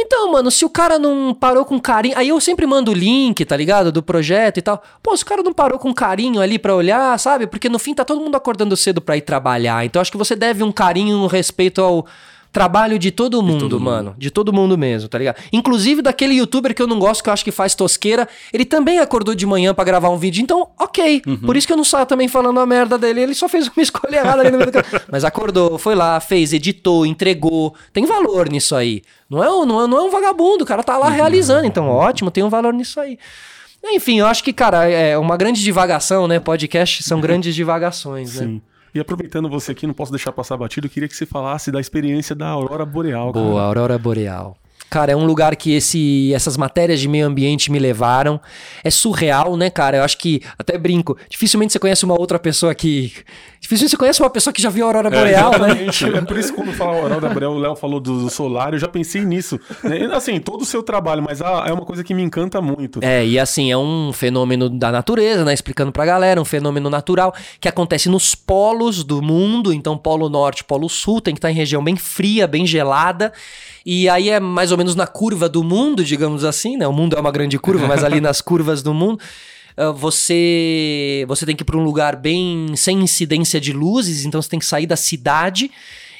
Speaker 1: Então, mano, se o cara não parou com carinho. Aí eu sempre mando o link, tá ligado? Do projeto e tal. Pô, se o cara não parou com carinho ali pra olhar, sabe? Porque no fim tá todo mundo acordando cedo pra ir trabalhar. Então acho que você deve um carinho, um respeito ao trabalho de todo mundo, de todo mano. Mundo. De todo mundo mesmo, tá ligado? Inclusive daquele youtuber que eu não gosto, que eu acho que faz tosqueira, ele também acordou de manhã para gravar um vídeo. Então, ok. Uhum. Por isso que eu não saio também falando a merda dele. Ele só fez uma escolha errada ali no meio do Mas acordou, foi lá, fez, editou, entregou. Tem valor nisso aí. Não é, não é, não é um vagabundo, o cara tá lá uhum. realizando. Então, ótimo, tem um valor nisso aí. Enfim, eu acho que, cara, é uma grande divagação, né? Podcast são grandes divagações, né? Sim.
Speaker 2: E aproveitando você aqui, não posso deixar passar batido, eu queria que você falasse da experiência da Aurora Boreal.
Speaker 1: Boa, cara. Aurora Boreal. Cara, é um lugar que esse, essas matérias de meio ambiente me levaram. É surreal, né, cara? Eu acho que, até brinco, dificilmente você conhece uma outra pessoa que. Dificilmente você conhece uma pessoa que já viu a Aurora é, Boreal, é, né?
Speaker 2: É por isso que quando fala Aurora Boreal, o Léo falou do, solar, eu já pensei nisso. Né? Assim, todo o seu trabalho, mas é uma coisa que me encanta muito.
Speaker 1: É, e assim, é um fenômeno da natureza, né? Explicando pra galera, um fenômeno natural que acontece nos polos do mundo. Então, Polo Norte, Polo Sul, tem que estar em região bem fria, bem gelada. E aí é mais ou menos na curva do mundo, digamos assim, né? O mundo é uma grande curva, mas ali nas curvas do mundo ah, você você tem que ir para um lugar bem sem incidência de luzes, então você tem que sair da cidade.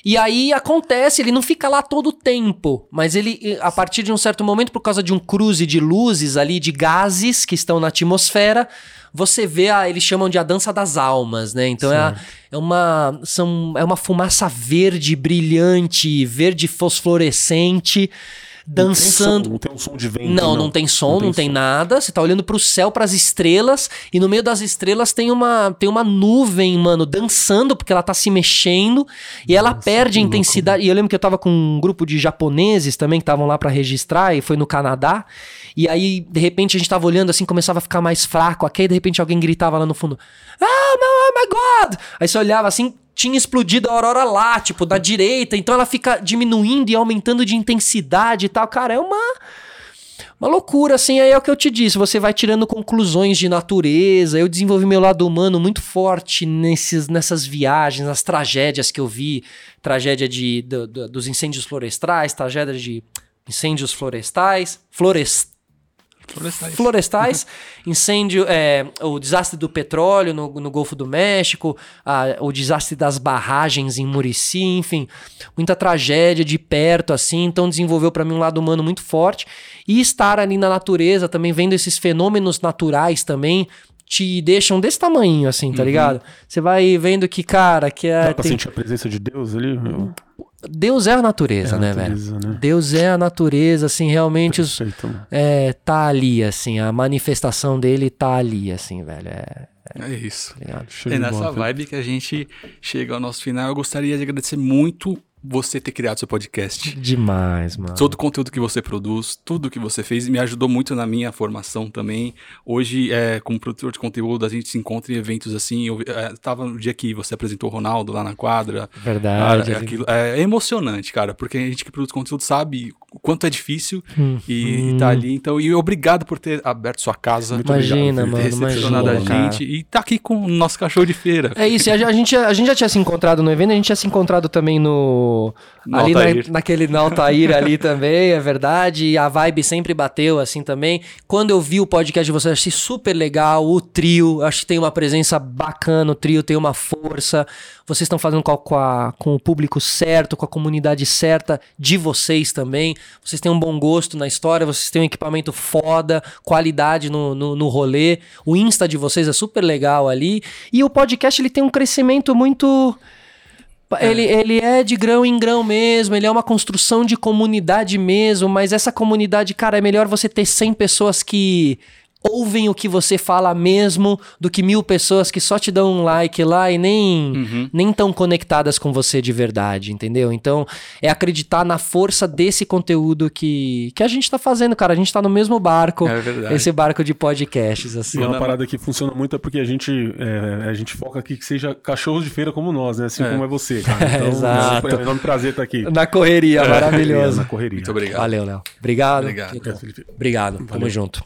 Speaker 1: E aí acontece, ele não fica lá todo o tempo, mas ele, a partir de um certo momento, por causa de um cruze de luzes ali, de gases que estão na atmosfera, você vê a. Eles chamam de a dança das almas, né? Então é, a, é, uma, são, é uma fumaça verde, brilhante, verde fosforescente dançando.
Speaker 2: Não tem, som, não tem um som de vento.
Speaker 1: Não, não, não tem som, não tem, não tem nada. Você tá olhando pro céu, para as estrelas, e no meio das estrelas tem uma, tem uma nuvem, mano, dançando, porque ela tá se mexendo, e ela Nossa, perde a intensidade. Louco. E eu lembro que eu tava com um grupo de japoneses também que estavam lá para registrar, e foi no Canadá. E aí, de repente, a gente tava olhando assim, começava a ficar mais fraco. Aqui, de repente, alguém gritava lá no fundo: Ah, oh my God! Aí você olhava assim, tinha explodido a aurora lá, tipo, da direita. Então ela fica diminuindo e aumentando de intensidade e tal. Cara, é uma. Uma loucura, assim, aí é o que eu te disse. Você vai tirando conclusões de natureza. Eu desenvolvi meu lado humano muito forte nesses, nessas viagens, nas tragédias que eu vi. Tragédia de, do, do, dos incêndios florestais, tragédia de incêndios florestais. Florest,
Speaker 3: Florestais.
Speaker 1: Florestais, incêndio, é, o desastre do petróleo no, no Golfo do México, a, o desastre das barragens em Murici, enfim, muita tragédia de perto, assim. Então desenvolveu para mim um lado humano muito forte. E estar ali na natureza também, vendo esses fenômenos naturais também, te deixam desse tamanho, assim, tá uhum. ligado? Você vai vendo que, cara, que é.
Speaker 2: Dá pra tem... sentir a presença de Deus ali?
Speaker 1: Deus é a natureza, é a né, natureza, velho? Né? Deus é a natureza, assim, realmente os, é, tá ali, assim, a manifestação dele tá ali, assim, velho. É,
Speaker 3: é, é isso. Tá é nessa vibe que a gente chega ao nosso final. Eu gostaria de agradecer muito você ter criado seu podcast.
Speaker 1: Demais, mano.
Speaker 3: Todo o conteúdo que você produz, tudo que você fez, me ajudou muito na minha formação também. Hoje, é, como produtor de conteúdo, a gente se encontra em eventos assim. Eu é, tava no dia que você apresentou o Ronaldo lá na quadra.
Speaker 1: Verdade.
Speaker 3: Cara, aquilo, é, é, emocionante, cara, porque a gente que produz conteúdo sabe o quanto é difícil hum, e, hum. e tá ali. Então, e obrigado por ter aberto sua casa.
Speaker 1: Muito imagina, obrigado ter mano, recepcionado
Speaker 3: imagina, a gente cara. e tá aqui com o nosso cachorro de feira.
Speaker 1: É isso, a, a, gente, a gente já tinha se encontrado no evento, a gente tinha se encontrado também no ali na, naquele na Altair ali também, é verdade. E a vibe sempre bateu assim também. Quando eu vi o podcast de vocês, achei super legal. O trio, acho que tem uma presença bacana. O trio tem uma força. Vocês estão fazendo com, a, com o público certo, com a comunidade certa de vocês também. Vocês têm um bom gosto na história, vocês têm um equipamento foda, qualidade no, no, no rolê. O Insta de vocês é super legal ali. E o podcast ele tem um crescimento muito é. Ele, ele é de grão em grão mesmo, ele é uma construção de comunidade mesmo, mas essa comunidade, cara, é melhor você ter 100 pessoas que ouvem o que você fala mesmo do que mil pessoas que só te dão um like lá e nem uhum. nem tão conectadas com você de verdade, entendeu? Então, é acreditar na força desse conteúdo que, que a gente tá fazendo, cara. A gente tá no mesmo barco, é verdade. esse barco de podcasts, assim.
Speaker 2: E uma parada que funciona muito é porque a gente, é, a gente foca aqui que seja cachorros de feira como nós, né? Assim é. como é você, cara.
Speaker 1: Então, Exato.
Speaker 2: É um prazer estar aqui.
Speaker 1: Na correria, maravilhoso.
Speaker 2: na correria.
Speaker 1: Muito obrigado. Valeu, Léo. Obrigado. Obrigado. Obrigado. Tamo junto.